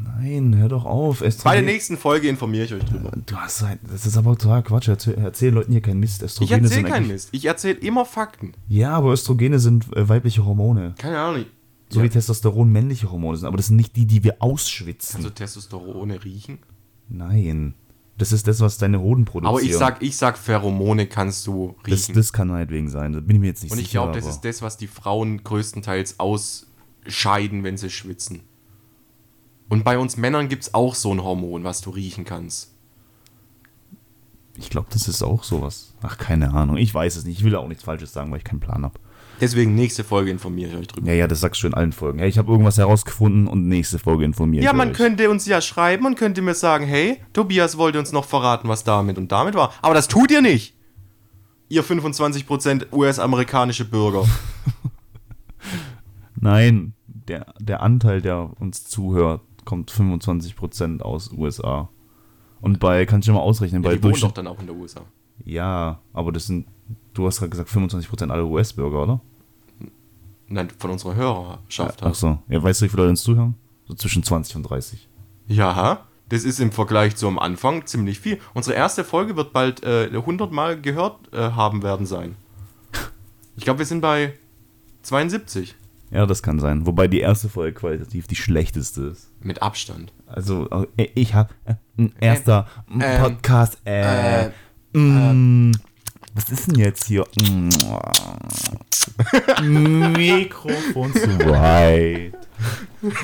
Nein, hör doch auf. Bei der Östrogen- nächsten Folge informiere ich euch drüber. Du hast halt, das ist aber total Quatsch. Erzähl, erzähl Leuten hier keinen Mist. Ich Östrogene erzähle sind keinen Mist. Ich erzähle immer Fakten. Ja, aber Östrogene sind äh, weibliche Hormone. Keine Ahnung. So Ja. wie Testosteron männliche Hormone sind. Aber das sind nicht die, die wir ausschwitzen. Kannst du Testosterone riechen? Nein. Das ist das, was deine Hoden produzieren. Aber ich sag, ich sag, Pheromone kannst du das, riechen. das kann meinetwegen sein. Da bin ich mir jetzt nicht Und ich sicher. glaube, das ist das, was die Frauen größtenteils ausscheiden, wenn sie schwitzen. Und bei uns Männern gibt es auch so ein Hormon, was du riechen kannst. Ich glaube, das ist auch sowas. Ach, keine Ahnung. Ich weiß es nicht. Ich will auch nichts Falsches sagen, weil ich keinen Plan habe. Deswegen nächste Folge informiere ich euch drüber. Ja, ja, das sagst du in allen Folgen. Hey, ich habe irgendwas herausgefunden und nächste Folge informiere Ja, ich man euch. könnte uns ja schreiben und könnte mir sagen, hey, Tobias wollte uns noch verraten, was damit und damit war. Aber das tut ihr nicht. Ihr 25% US-amerikanische Bürger. Nein, der, der Anteil, der uns zuhört, kommt 25% aus USA. Und bei, kann ich ja mal ausrechnen, Ja, bei die wohnen doch dann auch in der USA. Ja, aber das sind, du hast gerade gesagt, 25% aller US-Bürger, oder? Nein, von unserer Hörerschaft. Ach halt. so. Ja, weißt du, wie viele Leute uns zuhören? So zwischen 20 und 30. Ja, das ist im Vergleich zum Anfang ziemlich viel. Unsere erste Folge wird bald äh, 100 Mal gehört äh, haben werden sein. Ich glaube, wir sind bei 72 Ja, das kann sein. Wobei die erste Folge qualitativ die schlechteste ist. mit Abstand. Also, äh, ich habe äh, ein erster ähm, Podcast. Äh, äh, mm, was ist denn jetzt hier? Mikrofon zu weit.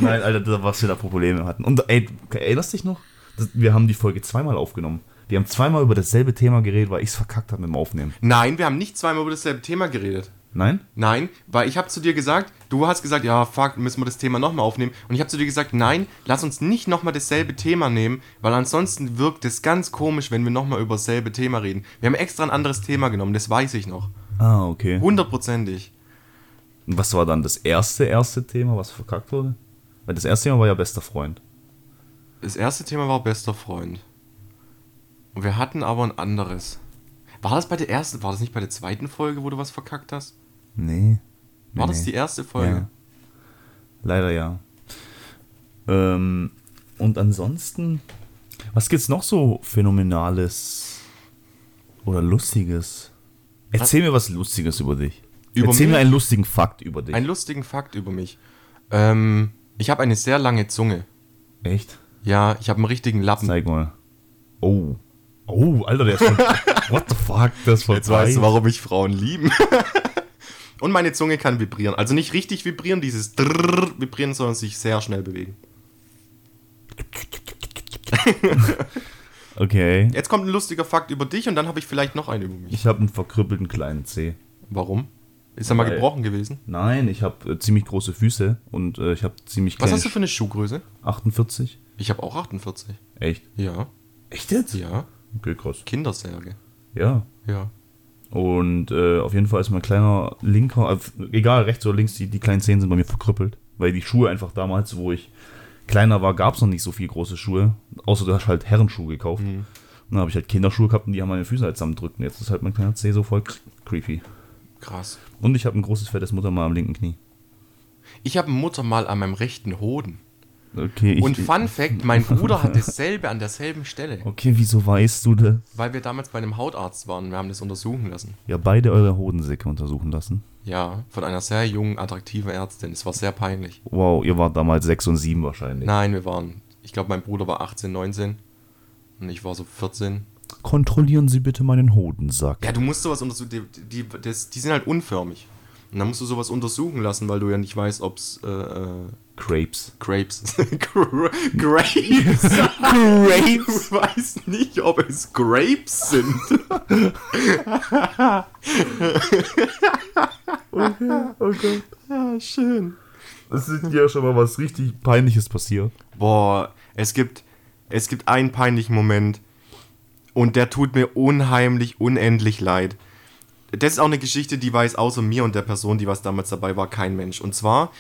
Nein, Alter, da was wir da für Probleme hatten. Und ey, erinnerst dich noch? Wir haben die Folge zweimal aufgenommen. Wir haben zweimal über dasselbe Thema geredet, weil ich es verkackt habe mit dem Aufnehmen. Nein, wir haben nicht zweimal über dasselbe Thema geredet. Nein? Nein, weil ich habe zu dir gesagt, du hast gesagt, ja, fuck, müssen wir das Thema nochmal aufnehmen. Und ich habe zu dir gesagt, nein, lass uns nicht nochmal dasselbe Thema nehmen, weil ansonsten wirkt es ganz komisch, wenn wir nochmal über dasselbe Thema reden. Wir haben extra ein anderes Thema genommen, das weiß ich noch. Ah, okay. Hundertprozentig. Und was war dann das erste, erste Thema, was verkackt wurde? Weil das erste Thema war ja bester Freund. Das erste Thema war bester Freund. Und wir hatten aber ein anderes. War das bei der ersten, war das nicht bei der zweiten Folge, wo du was verkackt hast? Nee. War Nee, das nee. die erste Folge? Ja. Leider ja. Ähm, und ansonsten, was gibt's noch so Phänomenales oder Lustiges? Erzähl mir was Lustiges über dich. Über Erzähl mir mich? einen lustigen Fakt über dich. Einen lustigen Fakt über mich. Ähm, ich habe eine sehr lange Zunge. Echt? Ja, ich habe einen richtigen Lappen. Zeig mal. Oh. Oh, Alter, der ist schon. What the fuck? Das ist voll Jetzt weißt du, warum mich Frauen lieben. Und meine Zunge kann vibrieren. Also nicht richtig vibrieren, dieses Drrrr vibrieren, sondern sich sehr schnell bewegen. Okay. Jetzt kommt ein lustiger Fakt über dich und dann habe ich vielleicht noch einen über mich. Ich habe einen verkrüppelten kleinen Zeh. Warum? Ist er mal gebrochen gewesen? Nein, ich habe äh, ziemlich große Füße und äh, ich habe ziemlich Was kleine hast du für eine Schuhgröße? 48. Ich habe auch 48. Echt? Ja. Echt jetzt? Ja. Okay, krass. Kindersärge. Ja. Ja. Und äh, auf jeden Fall ist mein kleiner linker, äh, egal rechts oder links, die, die kleinen Zehen sind bei mir verkrüppelt. Weil die Schuhe einfach damals, wo ich kleiner war, gab es noch nicht so viel große Schuhe. Außer du hast halt Herrenschuhe gekauft. Und dann habe ich halt Kinderschuhe gehabt und die haben meine Füße halt zusammendrückt. Und jetzt ist halt mein kleiner Zeh so voll cr- creepy. Krass. Und ich habe ein großes fettes Muttermal am linken Knie. Ich habe ein Muttermal an meinem rechten Hoden. Okay, ich, Und Fun Fact, mein Bruder hat dasselbe an derselben Stelle. Okay, wieso weißt du das? Weil wir damals bei einem Hautarzt waren. Wir haben das untersuchen lassen. Ja, beide eure Hodensäcke untersuchen lassen. Ja, von einer sehr jungen, attraktiven Ärztin. Es war sehr peinlich. Wow, ihr wart damals 6 und 7 wahrscheinlich. Nein, wir waren, ich glaube, mein Bruder war 18, 19 und ich war so 14. Kontrollieren Sie bitte meinen Hodensack. Ja, du musst sowas untersuchen, die, die, das, die sind halt unförmig. Und dann musst du sowas untersuchen lassen, weil du ja nicht weißt, ob es äh, Grapes. Gra- Grapes. Grapes? Du weißt nicht, ob es Grapes sind. Oh Gott. Ja, schön. Es ist ja schon mal was richtig Peinliches passiert. Boah, es gibt, es gibt einen peinlichen Moment und der tut mir unheimlich, unendlich leid. Das ist auch eine Geschichte, die weiß außer mir und der Person, die was damals dabei war, kein Mensch. Und zwar,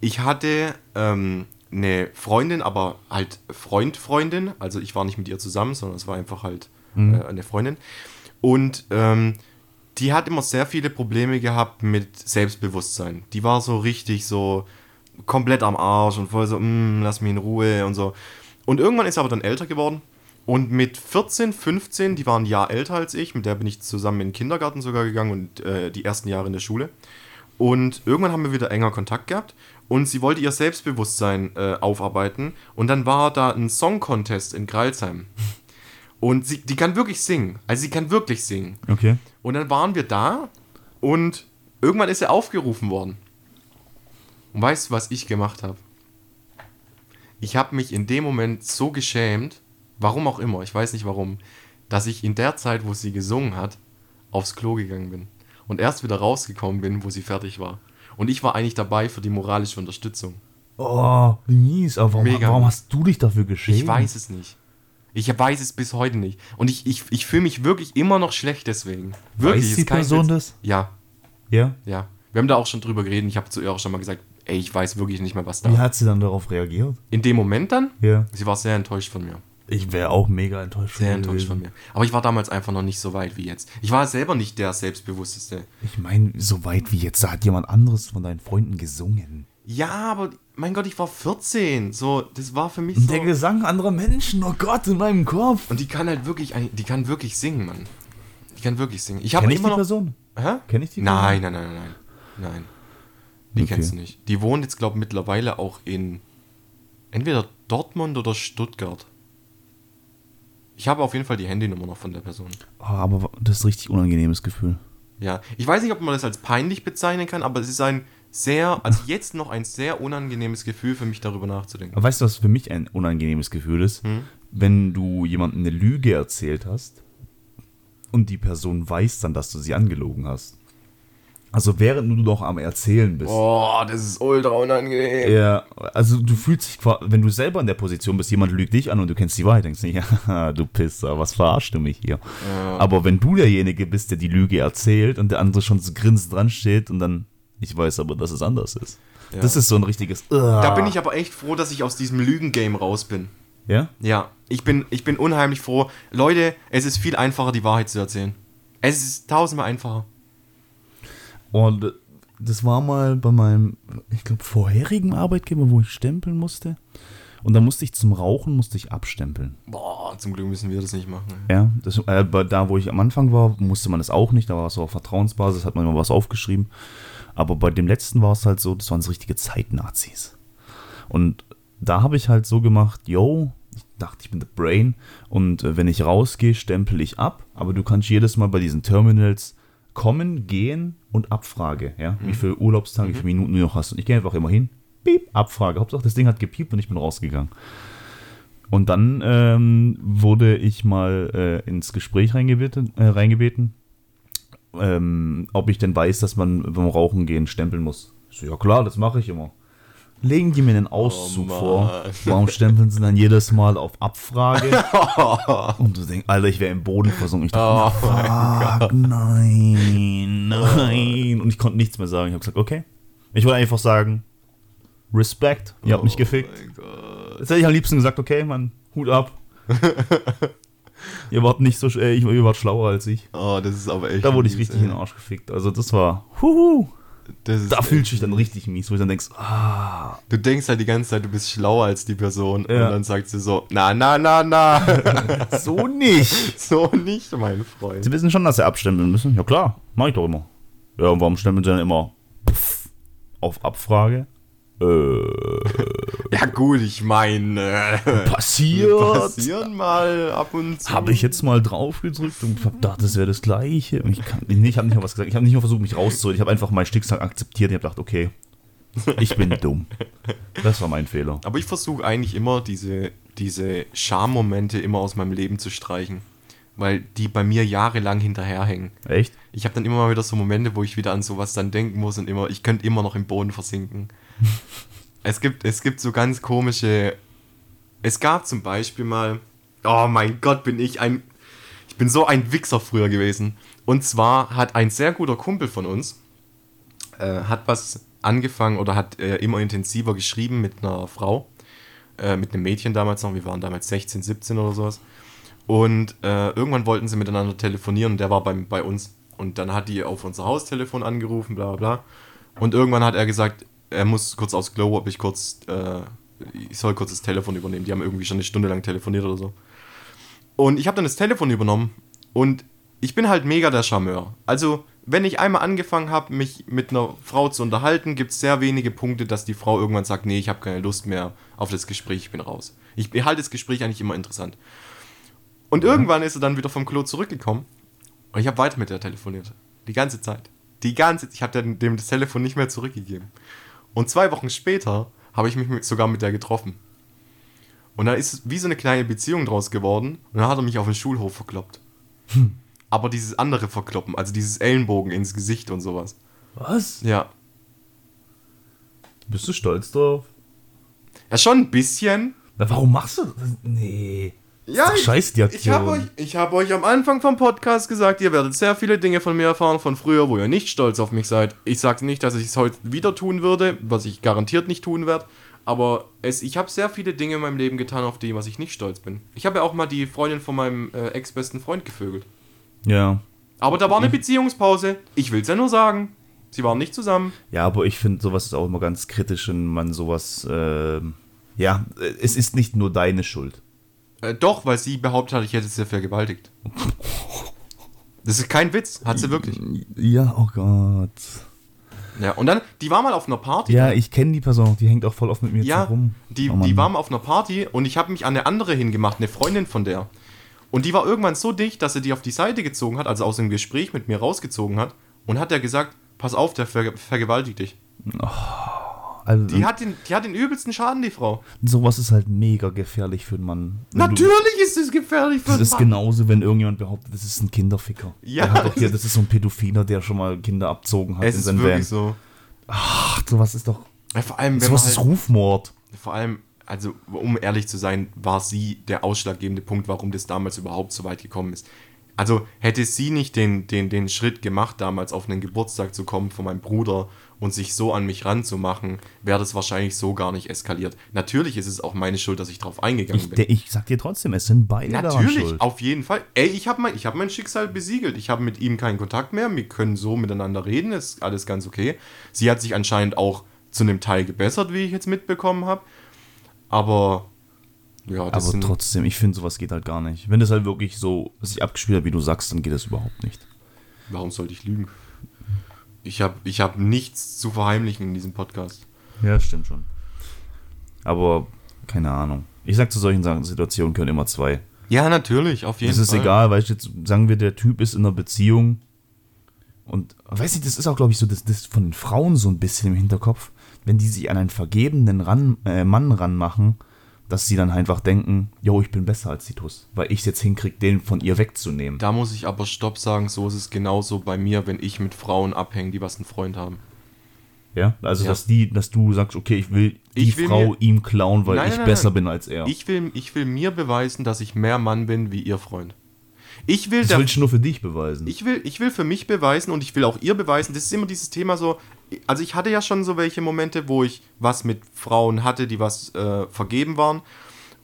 ich hatte ähm, eine Freundin, aber halt Freund, Freundin. Also ich war nicht mit ihr zusammen, sondern es war einfach halt äh, eine Freundin. Und ähm, die hat immer sehr viele Probleme gehabt mit Selbstbewusstsein. Die war so richtig so komplett am Arsch und voll so, "Mm, lass mich in Ruhe und so. Und irgendwann ist sie aber dann älter geworden. Und mit 14, 15, die war ein Jahr älter als ich, mit der bin ich zusammen in den Kindergarten sogar gegangen und äh, die ersten Jahre in der Schule. Und irgendwann haben wir wieder enger Kontakt gehabt und sie wollte ihr Selbstbewusstsein äh, aufarbeiten. Und dann war da ein Song-Contest in Greilsheim. Und sie, die kann wirklich singen. Also sie kann wirklich singen. Okay. Und dann waren wir da und irgendwann ist er aufgerufen worden. Und weißt du, was ich gemacht habe? Ich habe mich in dem Moment so geschämt, warum auch immer, ich weiß nicht warum, dass ich in der Zeit, wo sie gesungen hat, aufs Klo gegangen bin. Und erst wieder rausgekommen bin, wo sie fertig war. Und ich war eigentlich dabei für die moralische Unterstützung. Oh, wie mies. Aber warum, Mega warum hast du dich dafür geschämt? Ich weiß es nicht. Ich weiß es bis heute nicht. Und ich, ich, ich fühle mich wirklich immer noch schlecht deswegen. Wirklich. Weiß ist die kein Person Witz. das? Ja, Ja? ja. Wir haben da auch schon drüber geredet. Ich habe zu ihr auch schon mal gesagt, ey, ich weiß wirklich nicht mehr, was da Wie hat sie dann darauf reagiert? In dem Moment dann, Ja. sie war sehr enttäuscht von mir. Ich wäre auch mega enttäuscht. Sehr enttäuscht von mir. Aber ich war damals einfach noch nicht so weit wie jetzt. Ich war selber nicht der Selbstbewussteste. Ich meine, so weit wie jetzt, da hat jemand anderes von deinen Freunden gesungen. Ja, aber mein Gott, ich war 14. So, das war für mich so. Der Gesang anderer Menschen, oh Gott, in meinem Kopf. Und die kann halt wirklich, die kann wirklich singen, Mann. Die kann wirklich singen. Ich habe Kenn ich immer die noch. Person? Hä? Kenn ich die Nein, nein, nein, nein, nein. Nein. Die Okay. kennst du nicht. Die wohnt jetzt, glaube ich, mittlerweile auch in entweder Dortmund oder Stuttgart. Ich habe auf jeden Fall die Handynummer noch von der Person. Oh, aber das ist ein richtig unangenehmes Gefühl. Ja, ich weiß nicht, ob man das als peinlich bezeichnen kann, aber es ist ein sehr, also jetzt noch ein sehr unangenehmes Gefühl für mich darüber nachzudenken. Aber weißt du, was für mich ein unangenehmes Gefühl ist? Hm? Wenn du jemandem eine Lüge erzählt hast und die Person weiß dann, dass du sie angelogen hast. Also während du noch am Erzählen bist. Oh, das ist ultra unangenehm. Ja, also du fühlst dich, wenn du selber in der Position bist, jemand lügt dich an und du kennst die Wahrheit, denkst du, ja, du Pisser, was verarschst du mich hier? Aber wenn du derjenige bist, der die Lüge erzählt und der andere schon so grinsend dran steht und dann, ich weiß aber, dass es anders ist. Ja. Das ist so ein richtiges, Da bin ich aber echt froh, dass ich aus diesem Lügengame raus bin. ja? Ja, ich bin, ich bin unheimlich froh. Leute, es ist viel einfacher, die Wahrheit zu erzählen. Es ist tausendmal einfacher. Und das war mal bei meinem, ich glaube, vorherigen Arbeitgeber, wo ich stempeln musste. Und da musste ich zum Rauchen, musste ich abstempeln. Boah, zum Glück müssen wir das nicht machen. Ja, das, äh, da wo ich am Anfang war, musste man das auch nicht. Da war es so auf Vertrauensbasis, hat man immer was aufgeschrieben. Aber bei dem letzten war es halt so, das waren so richtige Zeitnazis. Und da habe ich halt so gemacht, yo, ich dachte, ich bin the Brain. Und äh, wenn ich rausgehe, stempel ich ab. Aber du kannst jedes Mal bei diesen Terminals kommen, gehen und Abfrage. Ja? Wie viele Urlaubstage, wie viele Minuten du noch hast. Und ich gehe einfach immer hin, piep, Abfrage. Hauptsache, das Ding hat gepiept und ich bin rausgegangen. Und dann ähm, wurde ich mal äh, ins Gespräch reingebeten, äh, reingebeten ähm, ob ich denn weiß, dass man beim Rauchen gehen stempeln muss. So, ja klar, das mache ich immer. Legen die mir einen Auszug Oh, vor. Warum stempeln sie dann jedes Mal auf Abfrage? Und du denkst, Alter, ich wäre im Boden versunken. Ich dachte, Oh fuck, nein, nein. Und ich konnte nichts mehr sagen. Ich habe gesagt, okay. Ich wollte einfach sagen, Respekt, ihr habt mich gefickt. Oh mein Gott. Jetzt hätte ich am liebsten gesagt, okay, Mann, Hut ab. ihr wart nicht so, sch- äh, ihr wart schlauer als ich. Oh, das ist aber echt. Da wurde ich richtig ey. in den Arsch gefickt. Also das war, huhu. Da fühlst du dich dann richtig mies, wo du dann denkst, ah, Du denkst halt die ganze Zeit, du bist schlauer als die Person. Ja. Und dann sagt sie so, na, na, na, na. so nicht. so nicht, mein Freund. Sie wissen schon, dass sie abstempeln müssen. Ja klar, mach ich doch immer. Ja, und warum stempeln sie dann immer pff, auf Abfrage? Äh, Ja gut, ich meine, passiert. passieren mal ab und zu. Habe ich jetzt mal drauf gedrückt und hab gedacht, das wäre das Gleiche. Ich kann, nee, ich habe nicht mal was gesagt. Ich habe nicht mal versucht, mich rauszuholen. Ich habe einfach mein Schicksal akzeptiert. Ich habe gedacht, okay, ich bin dumm. Das war mein Fehler. Aber ich versuche eigentlich immer diese, diese Charmomente immer aus meinem Leben zu streichen. Weil die bei mir jahrelang hinterherhängen. Echt? Ich habe dann immer mal wieder so Momente, wo ich wieder an sowas dann denken muss und immer, ich könnte immer noch im Boden versinken. Es, gibt, es gibt so ganz komische. Es gab zum Beispiel mal. Oh mein Gott, bin ich ein. Ich bin so ein Wichser früher gewesen. Und zwar hat ein sehr guter Kumpel von uns, äh, hat was angefangen oder hat äh, immer intensiver geschrieben mit einer Frau, äh, mit einem Mädchen damals noch, wir waren damals 16, 17 oder sowas. Und äh, irgendwann wollten sie miteinander telefonieren und der war beim, bei uns. Und dann hat die auf unser Haustelefon angerufen, bla bla bla. Und irgendwann hat er gesagt, er muss kurz aufs Glow, ob ich kurz, äh, ich soll kurz das Telefon übernehmen. Die haben irgendwie schon eine Stunde lang telefoniert oder so. Und ich habe dann das Telefon übernommen und ich bin halt mega der Charmeur. Also, wenn ich einmal angefangen habe, mich mit einer Frau zu unterhalten, gibt es sehr wenige Punkte, dass die Frau irgendwann sagt, nee, ich habe keine Lust mehr auf das Gespräch, ich bin raus. Ich halte das Gespräch eigentlich immer interessant. Und irgendwann ist er dann wieder vom Klo zurückgekommen und ich habe weiter mit der telefoniert. Die ganze Zeit. Die ganze Ich habe dem das Telefon nicht mehr zurückgegeben. Und zwei Wochen später habe ich mich sogar mit der getroffen. Und da ist wie so eine kleine Beziehung draus geworden. Und dann hat er mich auf den Schulhof verkloppt. Aber dieses andere Verkloppen, also dieses Ellenbogen ins Gesicht und sowas. Was? Ja. Bist du stolz drauf? Ja, schon ein bisschen. Na, warum machst du das? Nee. Ja, doch scheiße, die ich habe Aktion. euch, ich hab euch am Anfang vom Podcast gesagt, ihr werdet sehr viele Dinge von mir erfahren von früher, wo ihr nicht stolz auf mich seid. Ich sage nicht, dass ich es heute wieder tun würde, was ich garantiert nicht tun werde. Aber es, ich habe sehr viele Dinge in meinem Leben getan, auf die was ich nicht stolz bin. Ich habe ja auch mal die Freundin von meinem äh, ex-besten Freund gevögelt. Ja. Aber da war eine Beziehungspause. Ich will es ja nur sagen. Sie waren nicht zusammen. Ja, aber ich finde, sowas ist auch immer ganz kritisch, wenn man sowas. ähm, ja, äh, es ist nicht nur deine Schuld. Äh, doch, weil sie behauptet hat, ich hätte sie vergewaltigt. Das ist kein Witz, hat sie wirklich. Ja, oh Gott. Ja, und dann, die war mal auf einer Party. Ja, ich kenne die Person, die hängt auch voll oft mit mir Ja, rum. die, Oh die war mal auf einer Party und ich habe mich an eine andere hingemacht, eine Freundin von der. Und die war irgendwann so dicht, dass er die auf die Seite gezogen hat, also aus dem Gespräch mit mir rausgezogen hat und hat er gesagt, pass auf, der ver vergewaltigt dich. Also, Die hat, den, die hat den übelsten Schaden, die Frau. sowas ist halt mega gefährlich für einen Mann. Wenn du- Natürlich ist es gefährlich für Das ist einen Mann. genauso, wenn irgendjemand behauptet, das ist ein Kinderficker. Ja, hat hier, das das ist so ein Pädophiler, der schon mal Kinder abzogen hat Es in ist seinem wirklich Van. so. Ach, sowas ist doch. Ja, vor allem, wenn Sowas man ist halt, Rufmord. vor allem, also um ehrlich zu sein, war sie der ausschlaggebende Punkt, warum das damals überhaupt so weit gekommen ist. Also hätte sie nicht den, den, den Schritt gemacht, damals auf einen Geburtstag zu kommen von meinem Bruder und sich so an mich ranzumachen, wäre das wahrscheinlich so gar nicht eskaliert. Natürlich ist es auch meine Schuld, dass ich drauf eingegangen Ich, bin. der, ich sag dir trotzdem, es sind beide Natürlich, schuld. auf jeden Fall. Ey, ich habe mein, ich hab mein Schicksal besiegelt. Ich habe mit ihm keinen Kontakt mehr. Wir können so miteinander reden. Ist alles ganz okay. Sie hat sich anscheinend auch zu einem Teil gebessert, wie ich jetzt mitbekommen habe. Aber Ja, das Aber trotzdem, ich finde, sowas geht halt gar nicht. Wenn das halt wirklich so sich abgespielt hat, wie du sagst, dann geht das überhaupt nicht. warum sollte ich lügen? Ich habe ich hab nichts zu verheimlichen in diesem Podcast. Ja, stimmt schon. Aber keine Ahnung. Ich sag zu solchen Situationen können immer zwei. Ja, natürlich, auf jeden Es ist Fall. egal, weil ich jetzt sagen wir, der Typ ist in einer Beziehung und weiß nicht, das ist auch, glaube ich, so das, das von den Frauen so ein bisschen im Hinterkopf, wenn die sich an einen vergebenen ran, äh, Mann ranmachen, dass sie dann einfach denken, yo, ich bin besser als Titus, weil ich es jetzt hinkriege, den von ihr wegzunehmen. Da muss ich aber Stopp sagen, so ist es genauso bei mir, wenn ich mit Frauen abhänge, die was einen Freund haben. Ja, also Ja. dass die, dass du sagst, okay, ich will die Ich will Frau mir- ihm klauen, weil Nein, ich nein, besser nein. bin als er. Ich will, ich will mir beweisen, dass ich mehr Mann bin wie ihr Freund. Ich will, das der, will ich nur für dich beweisen. ich, will, ich will für mich beweisen und ich will auch ihr beweisen. Das ist immer dieses Thema so. Also, ich hatte ja schon so welche Momente, wo ich was mit Frauen hatte, die was äh, vergeben waren.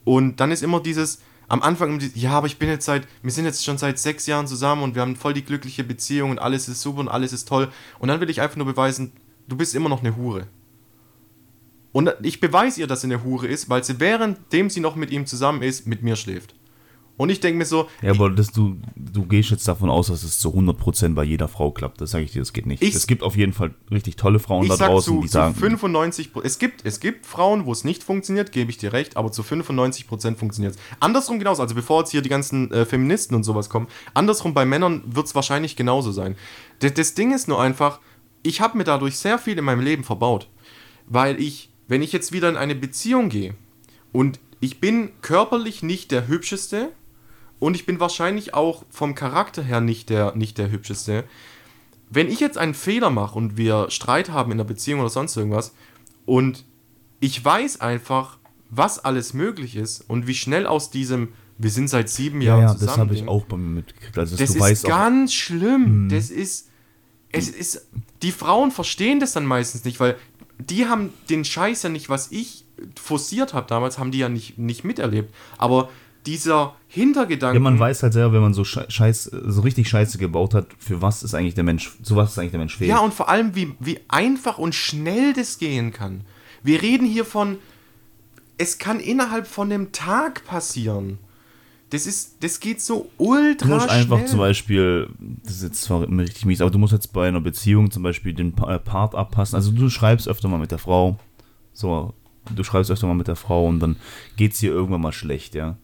Und dann ist immer dieses. Am Anfang, ja, aber ich bin jetzt seit, wir sind jetzt schon seit sechs Jahren zusammen und wir haben voll die glückliche Beziehung und alles ist super und alles ist toll. Und dann will ich einfach nur beweisen, du bist immer noch eine Hure. Und ich beweise ihr, dass sie eine Hure ist, weil sie währenddem sie noch mit ihm zusammen ist, mit mir schläft. Und ich denke mir so, ja, aber das, du, du gehst jetzt davon aus, dass es zu 100% bei jeder Frau klappt. Das sage ich dir, das geht nicht. Ich- es gibt auf jeden Fall richtig tolle Frauen da draußen, zu, die zu sagen, 95 Pro- es gibt es gibt Frauen, wo es nicht funktioniert, gebe ich dir recht, aber zu 95% funktioniert es. Andersrum genauso, also bevor jetzt hier die ganzen äh, Feministen und sowas kommen, andersrum bei Männern wird es wahrscheinlich genauso sein. Das, das Ding ist nur einfach, ich habe mir dadurch sehr viel in meinem Leben verbaut, weil ich, wenn ich jetzt wieder in eine Beziehung gehe und ich bin körperlich nicht der hübscheste und ich bin wahrscheinlich auch vom Charakter her nicht der nicht der hübscheste, wenn ich jetzt einen Fehler mache und wir Streit haben in der Beziehung oder sonst irgendwas und ich weiß einfach, was alles möglich ist und wie schnell aus diesem, wir sind seit sieben ja, Jahren ja, zusammen. das habe ich auch bei mir mitgekriegt. Also, Das ist weißt auch, ganz schlimm. Das ist, es ist, die Frauen verstehen das dann meistens nicht, weil die haben den Scheiß ja nicht, was ich forciert habe damals, haben die ja nicht, nicht miterlebt. Aber dieser Hintergedanke. ja, man weiß halt selber, wenn man so Schei- Scheiß, so richtig Scheiße gebaut hat, für was ist eigentlich der Mensch, zu was ist eigentlich der Mensch fähig? Ja, und vor allem, wie, wie einfach und schnell das gehen kann. Wir reden hier von, es kann innerhalb von einem Tag passieren. Das ist, das geht so ultra Du musst einfach schnell. zum Beispiel, das ist jetzt zwar richtig mies, aber du musst jetzt bei einer Beziehung zum Beispiel den äh, Part abpassen. Also du schreibst öfter mal mit der Frau, so, du schreibst öfter mal mit der Frau und dann geht's dir irgendwann mal schlecht, ja.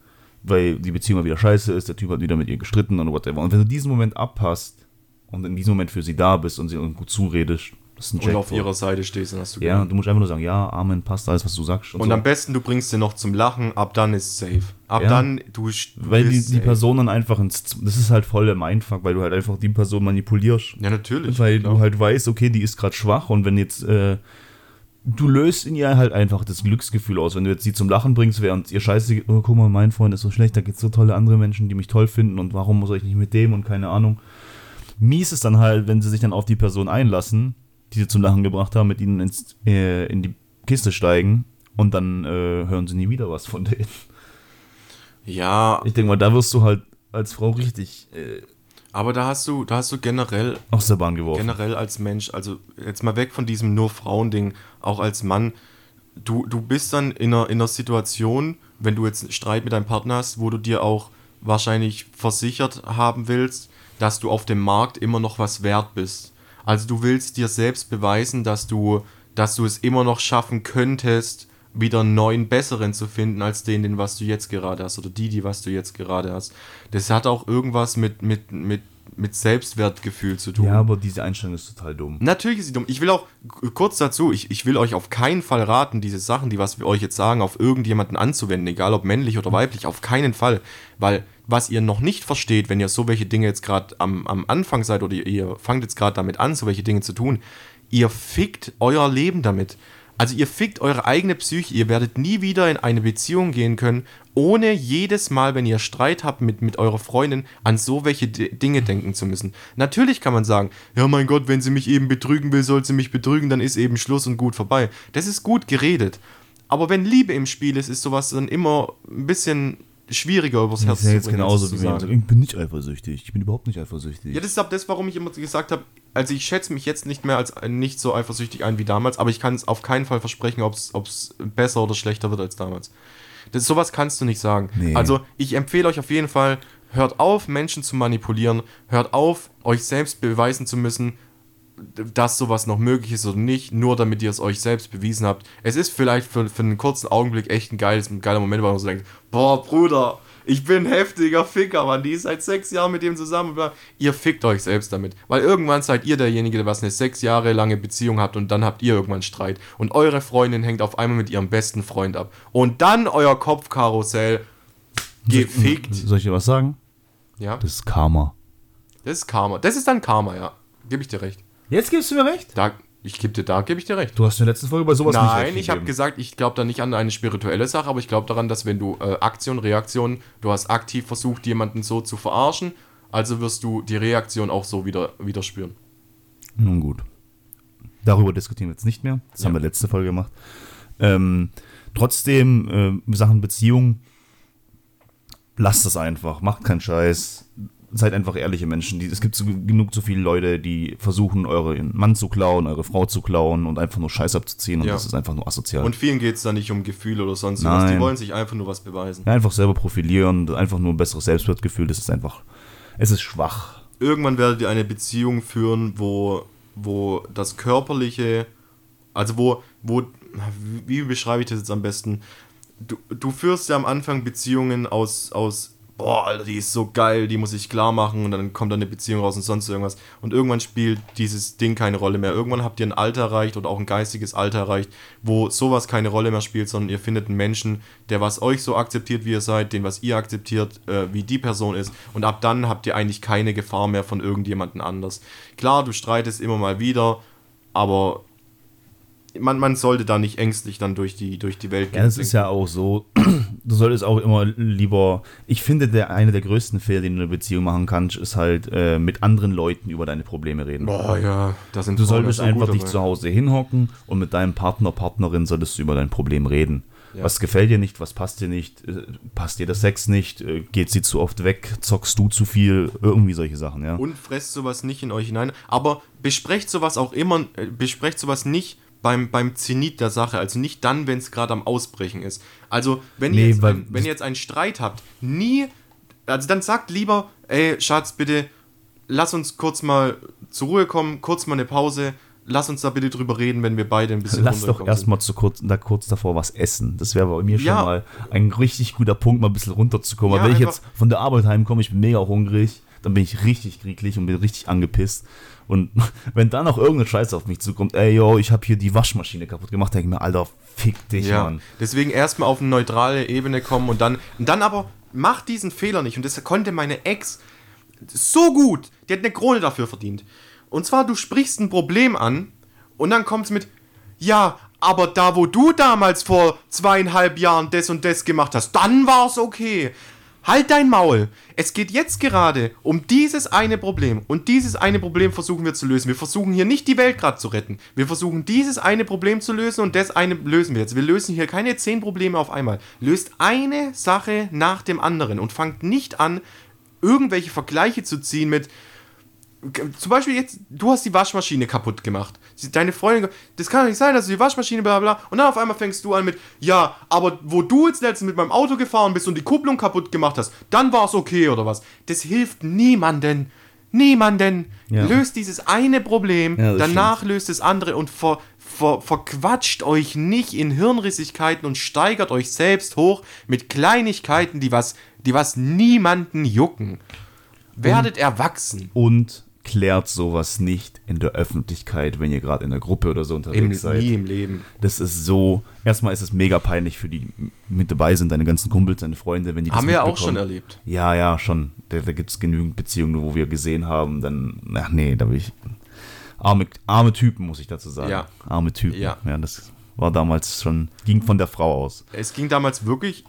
Weil die Beziehung mal wieder scheiße ist, der Typ hat wieder mit ihr gestritten und whatever. Und wenn du diesen Moment abpasst und in diesem Moment für sie da bist und sie gut zuredest, das ist ein und auf Jackpot. ihrer Seite stehst, dann hast du Ja, du musst einfach nur sagen, ja, Amen, passt alles, was du sagst. Und so. am besten, du bringst sie noch zum Lachen, ab dann ist safe. Ab Ja. dann, du, weil die, die. Person dann einfach ins, das ist halt voll im Einfang, weil du halt einfach die Person manipulierst. Ja, natürlich. Weil klar. du halt weißt, okay, die ist gerade schwach und wenn jetzt, äh, du löst in ihr halt einfach das Glücksgefühl aus. Wenn du jetzt sie zum Lachen bringst, während ihr scheiße, oh, guck mal, mein Freund ist so schlecht, da gibt es so tolle andere Menschen, die mich toll finden und warum soll ich nicht mit dem und keine Ahnung. Mies ist dann halt, wenn sie sich dann auf die Person einlassen, die sie zum Lachen gebracht haben, mit ihnen ins, äh, in die Kiste steigen und dann äh, hören sie nie wieder was von denen. ja, Ich denke mal, da wirst du halt als Frau richtig äh, aber da hast du, da hast du generell aus der Bahn geworfen. generell als Mensch, also jetzt mal weg von diesem nur Frauen-Ding, auch als Mann, du, du bist dann in einer, in einer Situation, wenn du jetzt einen Streit mit deinem Partner hast, wo du dir auch wahrscheinlich versichert haben willst, dass du auf dem Markt immer noch was wert bist. Also du willst dir selbst beweisen, dass du, dass du es immer noch schaffen könntest, wieder einen neuen, besseren zu finden, als den, den was du jetzt gerade hast, oder die, die was du jetzt gerade hast. Das hat auch irgendwas mit, mit, mit, mit Selbstwertgefühl zu tun. Ja, aber diese Einstellung ist total dumm. Natürlich ist sie dumm. Ich will auch kurz dazu, ich, ich will euch auf keinen Fall raten, diese Sachen, die was wir euch jetzt sagen, auf irgendjemanden anzuwenden, egal ob männlich oder weiblich, auf keinen Fall. Weil was ihr noch nicht versteht, wenn ihr so welche Dinge jetzt gerade am, am Anfang seid oder ihr, ihr fangt jetzt gerade damit an, so welche Dinge zu tun, ihr fickt euer Leben damit. Also ihr fickt eure eigene Psyche, ihr werdet nie wieder in eine Beziehung gehen können, ohne jedes Mal, wenn ihr Streit habt mit, mit eurer Freundin, an so welche D Dinge denken zu müssen. Natürlich kann man sagen, ja mein Gott, wenn sie mich eben betrügen will, soll sie mich betrügen, dann ist eben Schluss und gut vorbei. Das ist gut geredet. Aber wenn Liebe im Spiel ist, ist sowas dann immer ein bisschen schwieriger übers Das Herz ist ja jetzt bringen, genauso zu sagen. ich sage, ich bin nicht eifersüchtig. Ich bin überhaupt nicht eifersüchtig. Ja, das ist auch das, warum ich immer gesagt habe, also ich schätze mich jetzt nicht mehr als nicht so eifersüchtig ein wie damals, aber ich kann es auf keinen Fall versprechen, ob es besser oder schlechter wird als damals. Das, sowas kannst du nicht sagen. Nee. Also ich empfehle euch auf jeden Fall, hört auf, Menschen zu manipulieren, hört auf, euch selbst beweisen zu müssen, dass sowas noch möglich ist oder nicht, nur damit ihr es euch selbst bewiesen habt. Es ist vielleicht für, für einen kurzen Augenblick echt ein, geiles, ein geiler Moment, weil man so denkt, boah, Bruder, ich bin ein heftiger Ficker, Mann, die ist seit sechs Jahren mit dem zusammen. Ihr fickt euch selbst damit. Weil irgendwann seid ihr derjenige, der was eine sechs Jahre lange Beziehung habt und dann habt ihr irgendwann Streit. Und eure Freundin hängt auf einmal mit ihrem besten Freund ab. Und dann euer Kopfkarussell gefickt. Soll ich dir was sagen? Ja, Das ist Karma. das ist Karma. Das ist dann Karma, ja. Gebe ich dir recht. Jetzt gibst du mir recht? Da, ich gebe dir, da gebe ich dir recht. Du hast in der letzten Folge bei sowas nicht Nein, ich habe gesagt, ich glaube da nicht an eine spirituelle Sache, aber ich glaube daran, dass wenn du äh, Aktion, Reaktion, du hast aktiv versucht, jemanden so zu verarschen, also wirst du die Reaktion auch so wieder, wieder spüren. Nun gut. Darüber diskutieren wir jetzt nicht mehr. Das Ja. haben wir letzte Folge gemacht. Ähm, trotzdem, äh, Sachen Beziehung, lasst das einfach. Macht keinen Scheiß. Seid einfach ehrliche Menschen. Es gibt so, genug so viele Leute, die versuchen, euren Mann zu klauen, eure Frau zu klauen und einfach nur Scheiß abzuziehen. Und Ja. das ist einfach nur asozial. Und vielen geht es da nicht um Gefühle oder sonst was. Die Nein. wollen sich einfach nur was beweisen. ja, einfach selber profilieren, einfach nur ein besseres Selbstwertgefühl. Das ist einfach, es ist schwach. Irgendwann werdet ihr eine Beziehung führen, wo, wo das Körperliche, also wo, wo, wie beschreibe ich das jetzt am besten? Du, du führst ja am Anfang Beziehungen aus, aus, boah, Alter, die ist so geil, die muss ich klar machen und dann kommt da eine Beziehung raus und sonst irgendwas. Und irgendwann spielt dieses Ding keine Rolle mehr. Irgendwann habt ihr ein Alter erreicht oder auch ein geistiges Alter erreicht, wo sowas keine Rolle mehr spielt, sondern ihr findet einen Menschen, der was euch so akzeptiert, wie ihr seid, den was ihr akzeptiert, äh, wie die Person ist. Und ab dann habt ihr eigentlich keine Gefahr mehr von irgendjemandem anders. Klar, du streitest immer mal wieder, aber man, man sollte da nicht ängstlich dann durch die, durch die Welt Ja, das ist ja auch so. Du solltest auch immer lieber. Ich finde, der eine der größten Fehler, den du in einer Beziehung machen kannst, ist halt äh, mit anderen Leuten über deine Probleme reden. Boah, ja, das sind Du solltest so einfach gut dich zu Hause hinhocken und mit deinem Partner, Partnerin solltest du über dein Problem reden. Ja. Was gefällt dir nicht, was passt dir nicht, äh, passt dir der Sex nicht, äh, geht sie zu oft weg, zockst du zu viel, irgendwie solche Sachen, ja. Und fresst sowas nicht in euch hinein. Aber besprecht sowas auch immer, äh, besprecht sowas nicht beim, beim Zenit der Sache. Also nicht dann, wenn es gerade am Ausbrechen ist. Also, wenn, Nee, ihr jetzt ein, wenn ihr jetzt einen Streit habt, nie, also dann sagt lieber, ey, Schatz, bitte, lass uns kurz mal zur Ruhe kommen, kurz mal eine Pause. Lass uns da bitte drüber reden, wenn wir beide ein bisschen Lass doch erstmal zu kurz, da kurz davor was essen. Das wäre bei mir schon Ja. mal ein richtig guter Punkt, mal ein bisschen runterzukommen. Ja, Aber wenn ich jetzt von der Arbeit heimkomme, ich bin mega hungrig, dann bin ich richtig krieglich und bin richtig angepisst. Und wenn dann noch irgendein Scheiß auf mich zukommt, ey, yo, ich habe hier die Waschmaschine kaputt gemacht, denke ich mir, Alter, fick dich, Ja, Mann. deswegen erstmal auf eine neutrale Ebene kommen und dann, und dann aber macht diesen Fehler nicht. Und das konnte meine Ex so gut. Die hat eine Krone dafür verdient. Und zwar, du sprichst ein Problem an und dann kommt es mit, ja, aber da, wo du damals vor zweieinhalb Jahren das und das gemacht hast, dann war's okay. Halt dein Maul. Es geht jetzt gerade um dieses eine Problem. Und dieses eine Problem versuchen wir zu lösen. Wir versuchen hier nicht die Welt gerade zu retten. Wir versuchen dieses eine Problem zu lösen und das eine lösen wir jetzt. Wir lösen hier keine zehn Probleme auf einmal. Löst eine Sache nach dem anderen und fangt nicht an, irgendwelche Vergleiche zu ziehen mit, zum Beispiel jetzt, du hast die Waschmaschine kaputt gemacht. Deine Freundin, das kann doch nicht sein, dass du die Waschmaschine bla bla. Und dann auf einmal fängst du an mit, ja, aber wo du jetzt letztens mit meinem Auto gefahren bist und die Kupplung kaputt gemacht hast, dann war es okay oder was. Das hilft niemanden. Niemanden. Ja. Löst dieses eine Problem, Ja, danach löst das andere und ver, ver, verquatscht euch nicht in Hirnrissigkeiten und steigert euch selbst hoch mit Kleinigkeiten, die was, die was niemanden jucken. Werdet erwachsen. Und klärt sowas nicht in der Öffentlichkeit, wenn ihr gerade in der Gruppe oder so Im, unterwegs seid. nie im Leben. Das ist so, erstmal ist es mega peinlich für die die mit dabei sind, deine ganzen Kumpels, deine Freunde, wenn die das Haben wir auch schon erlebt. Ja, ja, schon. Da, da gibt es genügend Beziehungen, wo wir gesehen haben, dann, ach nee, da will ich. Arme, arme Typen, muss ich dazu sagen. Ja. Arme Typen. Ja. ja, das war damals schon, ging von der Frau aus. Es ging damals wirklich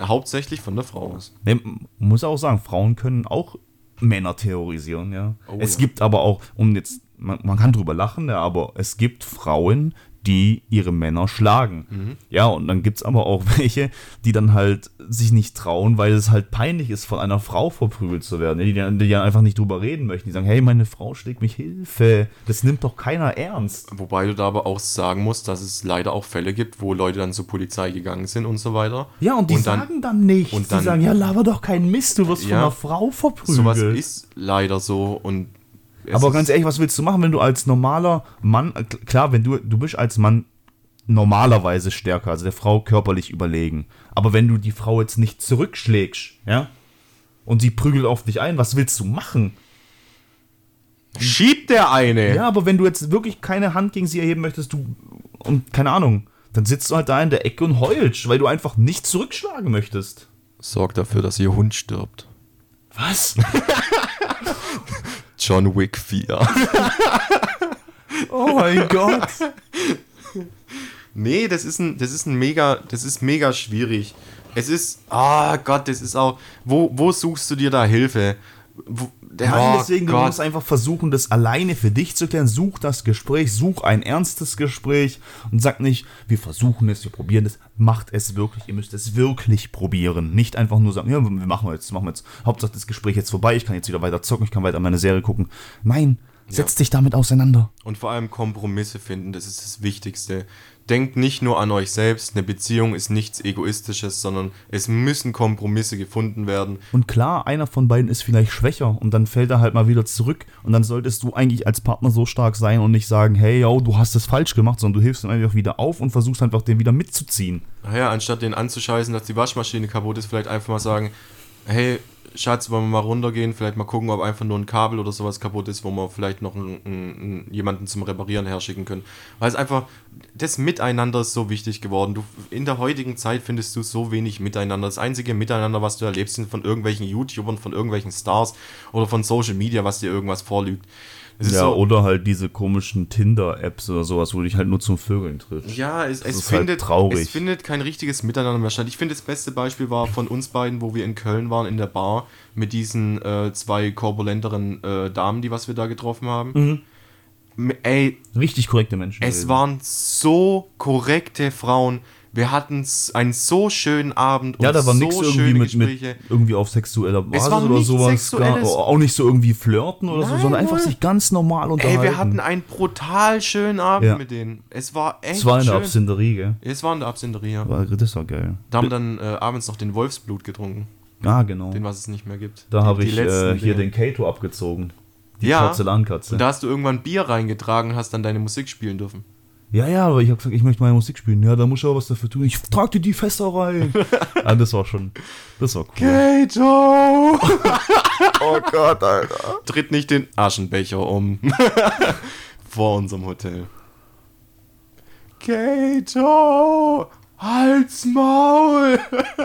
hauptsächlich von der Frau aus. Nee, muss auch sagen, Frauen können auch Männer terrorisieren, ja. Oh, es ja. gibt aber auch, um jetzt man, man kann drüber lachen, ja, aber es gibt Frauen, die ihre Männer schlagen. Mhm. Ja, und dann gibt es aber auch welche, die dann halt sich nicht trauen, weil es halt peinlich ist, von einer Frau verprügelt zu werden. Die, die, die ja einfach nicht drüber reden möchten. Die sagen, hey, meine Frau schlägt mich, Hilfe. Das nimmt doch keiner ernst. Wobei du da aber auch sagen musst, dass es leider auch Fälle gibt, wo Leute dann zur Polizei gegangen sind und so weiter. Ja, und die Und dann- sagen dann nichts. und dann- die sagen, ja, laber doch keinen Mist, du wirst von Ja. einer Frau verprügelt. Sowas ist leider so und es Aber ganz ehrlich, was willst du machen, wenn du als normaler Mann, äh, klar, wenn du, du bist als Mann normalerweise stärker, also der Frau körperlich überlegen. Aber wenn du die Frau jetzt nicht zurückschlägst, ja, und sie prügelt auf dich ein, was willst du machen? schiebt der eine. Ja, aber wenn du jetzt wirklich keine Hand gegen sie erheben möchtest, du, und keine Ahnung, dann sitzt du halt da in der Ecke und heulst, weil du einfach nicht zurückschlagen möchtest. Sorgt dafür, dass ihr Hund stirbt. Was? John Wick 4. Oh mein Gott. Nee, das ist ein, das ist ein mega, das ist mega schwierig. Es ist, ah Gott, das ist auch, wo, wo suchst du dir da Hilfe? Wo, der, oh deswegen, du Gott. musst einfach versuchen, das alleine für dich zu klären. Such das Gespräch, such ein ernstes Gespräch und sag nicht, wir versuchen es, wir probieren es. Macht es wirklich, ihr müsst es wirklich probieren. Nicht einfach nur sagen, ja, wir machen wir jetzt, machen wir jetzt. Hauptsache das Gespräch jetzt vorbei, ich kann jetzt wieder weiter zocken, ich kann weiter meine Serie gucken. Nein, setz dich damit auseinander. Und vor allem Kompromisse finden, das ist das Wichtigste. Denkt nicht nur an euch selbst, eine Beziehung ist nichts Egoistisches, sondern es müssen Kompromisse gefunden werden. Und klar, einer von beiden ist vielleicht schwächer und dann fällt er halt mal wieder zurück und dann solltest du eigentlich als Partner so stark sein und nicht sagen, hey, yo, du hast es falsch gemacht, sondern du hilfst ihm einfach wieder auf und versuchst einfach den wieder mitzuziehen. Naja, anstatt den anzuscheißen, dass die Waschmaschine kaputt ist, vielleicht einfach mal sagen, hey, Schatz, wollen wir mal runtergehen, vielleicht mal gucken, ob einfach nur ein Kabel oder sowas kaputt ist, wo wir vielleicht noch einen, einen, jemanden zum Reparieren herschicken können. Weil es einfach, das Miteinander ist so wichtig geworden. Du, in der heutigen Zeit findest du so wenig Miteinander. Das einzige Miteinander, was du erlebst, sind von irgendwelchen YouTubern, von irgendwelchen Stars oder von Social Media, was dir irgendwas vorlügt. Ja, so, oder halt diese komischen Tinder-Apps oder sowas, wo du dich halt nur zum Vögeln triffst. Ja, es, es, halt findet, traurig. es findet kein richtiges Miteinander mehr statt. Ich finde, das beste Beispiel war von uns beiden, wo wir in Köln waren, in der Bar, mit diesen äh, zwei korpulenteren äh, Damen, die was wir da getroffen haben. M- Ey, Richtig korrekte Menschen. es waren so korrekte Frauen. Wir hatten einen so schönen Abend Ja, da war so nichts irgendwie schöne mit, mit Gespräche. irgendwie auf sexueller Basis war oder sowas. Gar, auch nicht so irgendwie flirten oder so, Nein, sondern einfach sich ganz normal unterhalten. Ey, wir hatten einen brutal schönen Abend Ja. mit denen. Es war echt Es war in der. Absinderie, gell? es war in der Absinderie, ja. War, das war geil. Da haben wir dann äh, abends noch den Wolfsblut getrunken, Ah, genau. den was es nicht mehr gibt. Da habe ich äh, hier Dinge. den Kato abgezogen. Die Ja. Porzellankatze. Und da hast du irgendwann Bier reingetragen und hast dann deine Musik spielen dürfen. Ja, ja, aber ich habe gesagt, ich möchte meine Musik spielen. Ja, da muss ich auch was dafür tun. Ich trag dir die Fässer rein. ah, das war schon, das war cool. Kato! Oh Gott, Alter. Tritt nicht den Aschenbecher um. Vor unserem Hotel. Kato! Halt's Maul!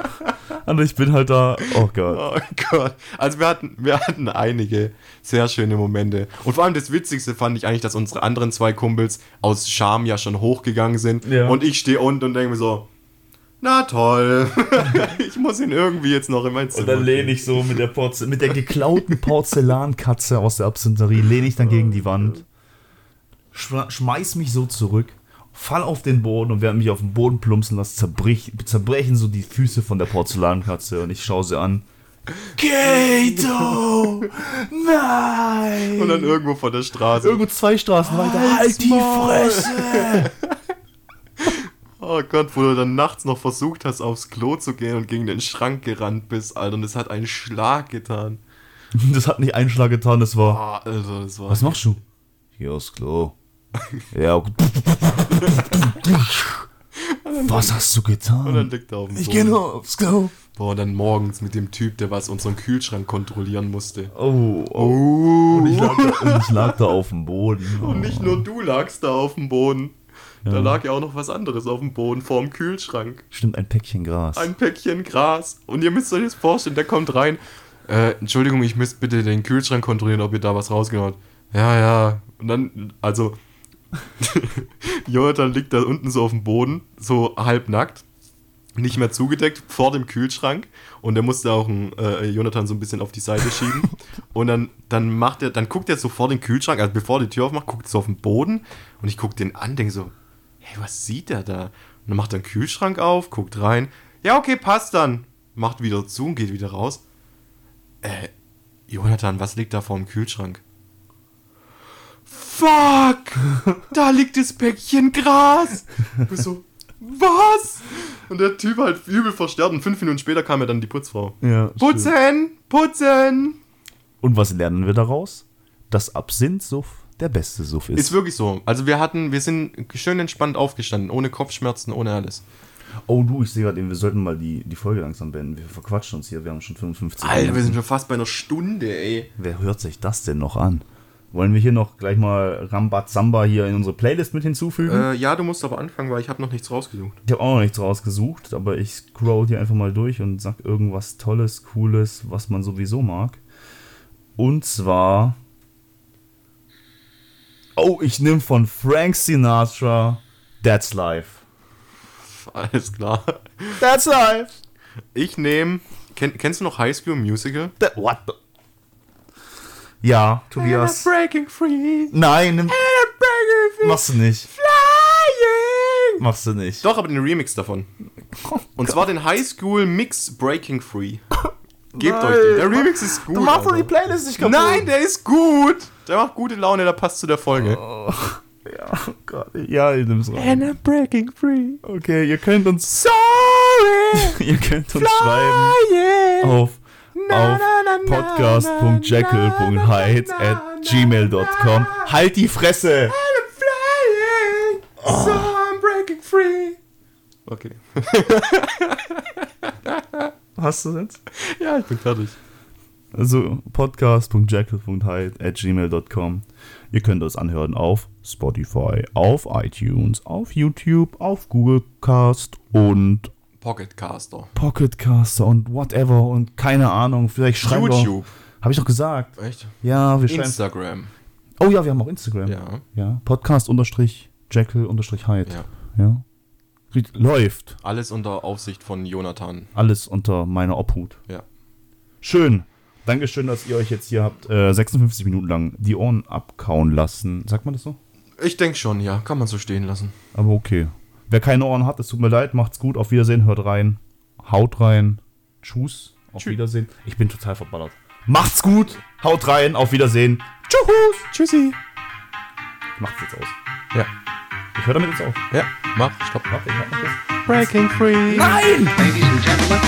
Und ich bin halt da, oh Gott. Oh Gott. Also wir hatten, wir hatten einige sehr schöne Momente. Und vor allem das Witzigste fand ich eigentlich, dass unsere anderen zwei Kumpels aus Scham ja schon hochgegangen sind. Ja. Und ich stehe unten und denke mir so, na toll. ich muss ihn irgendwie jetzt noch in mein Zimmer. Und dann lehne ich so mit der, Porze mit der geklauten Porzellankatze aus der Absinterie, lehne ich dann gegen die Wand, schmeiß mich so zurück, fall auf den Boden und während mich auf den Boden plumpsen lasse, zerbrich, zerbrechen so die Füße von der Porzellankatze und ich schaue sie an. Kato! Nein! Und dann irgendwo vor der Straße. irgendwo zwei Straßen weiter. Halt die Maul! Fresse! Oh Gott, wo du dann nachts noch versucht hast, aufs Klo zu gehen und gegen den Schrank gerannt bist, Alter. Und es hat einen Schlag getan. Das hat nicht einen Schlag getan, das war. Ah, Alter, das war. Was machst du? Hier aufs Klo. Ja. gut. Was hast du Und dann getan? liegt er auf dem Ich Boden. gehe nur aufs Klo. Boah, dann morgens mit dem Typ, der was unseren Kühlschrank kontrollieren musste. Oh, oh. Oh. Und ich lag, da, und ich lag da auf dem Boden. Und nicht nur du lagst da auf dem Boden. Da Ja. lag ja auch noch was anderes auf dem Boden vorm Kühlschrank. Stimmt, ein Päckchen Gras. Ein Päckchen Gras. Und ihr müsst euch das vorstellen, der kommt rein. Äh, Entschuldigung, ich müsste bitte den Kühlschrank kontrollieren, ob ihr da was rausgenommen habt. Ja, ja. Und dann, also, Jonathan liegt da unten so auf dem Boden, so halbnackt. nicht mehr zugedeckt vor dem Kühlschrank und der musste auch einen, äh, Jonathan so ein bisschen auf die Seite schieben und dann, dann macht er, dann guckt er so vor den Kühlschrank, also bevor er die Tür aufmacht, guckt er so auf den Boden und ich gucke den an, denke so, hey, was sieht der da? Und dann macht er den Kühlschrank auf, guckt rein, ja, okay, passt dann, macht wieder zu und geht wieder raus. Äh, Jonathan, was liegt da vor dem Kühlschrank? Fuck! Da liegt das Päckchen Gras! Ich so, was? Und der Typ halt übel verstärkt und fünf Minuten später kam ja dann die Putzfrau. Ja, Putzen! Putzen! Und was lernen wir daraus? Dass Absinthsuff der beste Suff ist. Ist wirklich so. Also wir hatten, wir sind schön entspannt aufgestanden, ohne Kopfschmerzen, ohne alles. oh du, ich sehe gerade, eben, wir sollten mal die, die Folge langsam beenden. Wir verquatschen uns hier, wir haben schon 55 Alter, wir Minuten. sind schon fast bei einer Stunde, ey. Wer hört sich das denn noch an? Wollen wir hier noch gleich mal Rambazamba hier in unsere Playlist mit hinzufügen? Äh, ja, du musst aber anfangen, weil ich habe noch nichts rausgesucht. Ich habe auch noch nichts rausgesucht, aber ich scroll hier einfach mal durch und sag irgendwas Tolles, Cooles, was man sowieso mag. Und zwar. Oh, ich nehme von Frank Sinatra That's Life. Alles klar. That's Life! Ich nehme. Kenn, kennst du noch High School Musical? That, what the? Ja, Tobias. breaking free. Nein, nimm, breaking free. machst du nicht. Flying. Machst du nicht. Doch, aber den Remix davon. Und zwar den High School Mix Breaking Free. Gebt Nein. euch den. Der Remix ist gut. Du machst doch die Playlist nicht kaputt. Nein, der ist gut. Der macht gute Laune, der passt zu der Folge. Ja, oh Gott. Ja, ihr nimmt's raus. I'm breaking free. Okay, ihr könnt uns, Sorry. ihr könnt uns schreiben Flying. auf, Na, auf podcast.jekyll.hyde at gmail.com. Halt die Fresse! I'm flying. So I'm breaking free. Okay. Hast du jetzt? Ja, ich bin fertig. Also podcast.jekyll.hyde at gmail.com. Ihr könnt das anhören auf Spotify, auf iTunes, auf YouTube, auf Google Cast und Pocketcaster. Pocketcaster und whatever und keine Ahnung. Vielleicht schreiben wir. YouTube. Habe ich doch gesagt. Echt? Ja, wir schreiben. Instagram. Oh ja, wir haben auch Instagram. Ja. Ja. Podcast unterstrich Jekyll unterstrich Hyde. Ja. Ja. Läuft. Alles unter Aufsicht von Jonathan. Alles unter meiner Obhut. Ja. Schön. Dankeschön, dass ihr euch jetzt hier habt äh, 56 Minuten lang die Ohren abkauen lassen. Sagt man das so? Ich denke schon, ja. Kann man so stehen lassen. Aber okay. Wer keine Ohren hat, es tut mir leid, macht's gut. Auf Wiedersehen, hört rein. Haut rein. Tschüss. Auf Tschü- Wiedersehen. Ich bin total verballert. Macht's gut. Haut rein. Auf Wiedersehen. Tschüss. Tschüssi. Macht's jetzt aus. Ja. Ich höre damit jetzt auf. Ja. Mach. Stopp. Warte, ich mach noch das. Breaking free. Nein! Ladies and gentlemen,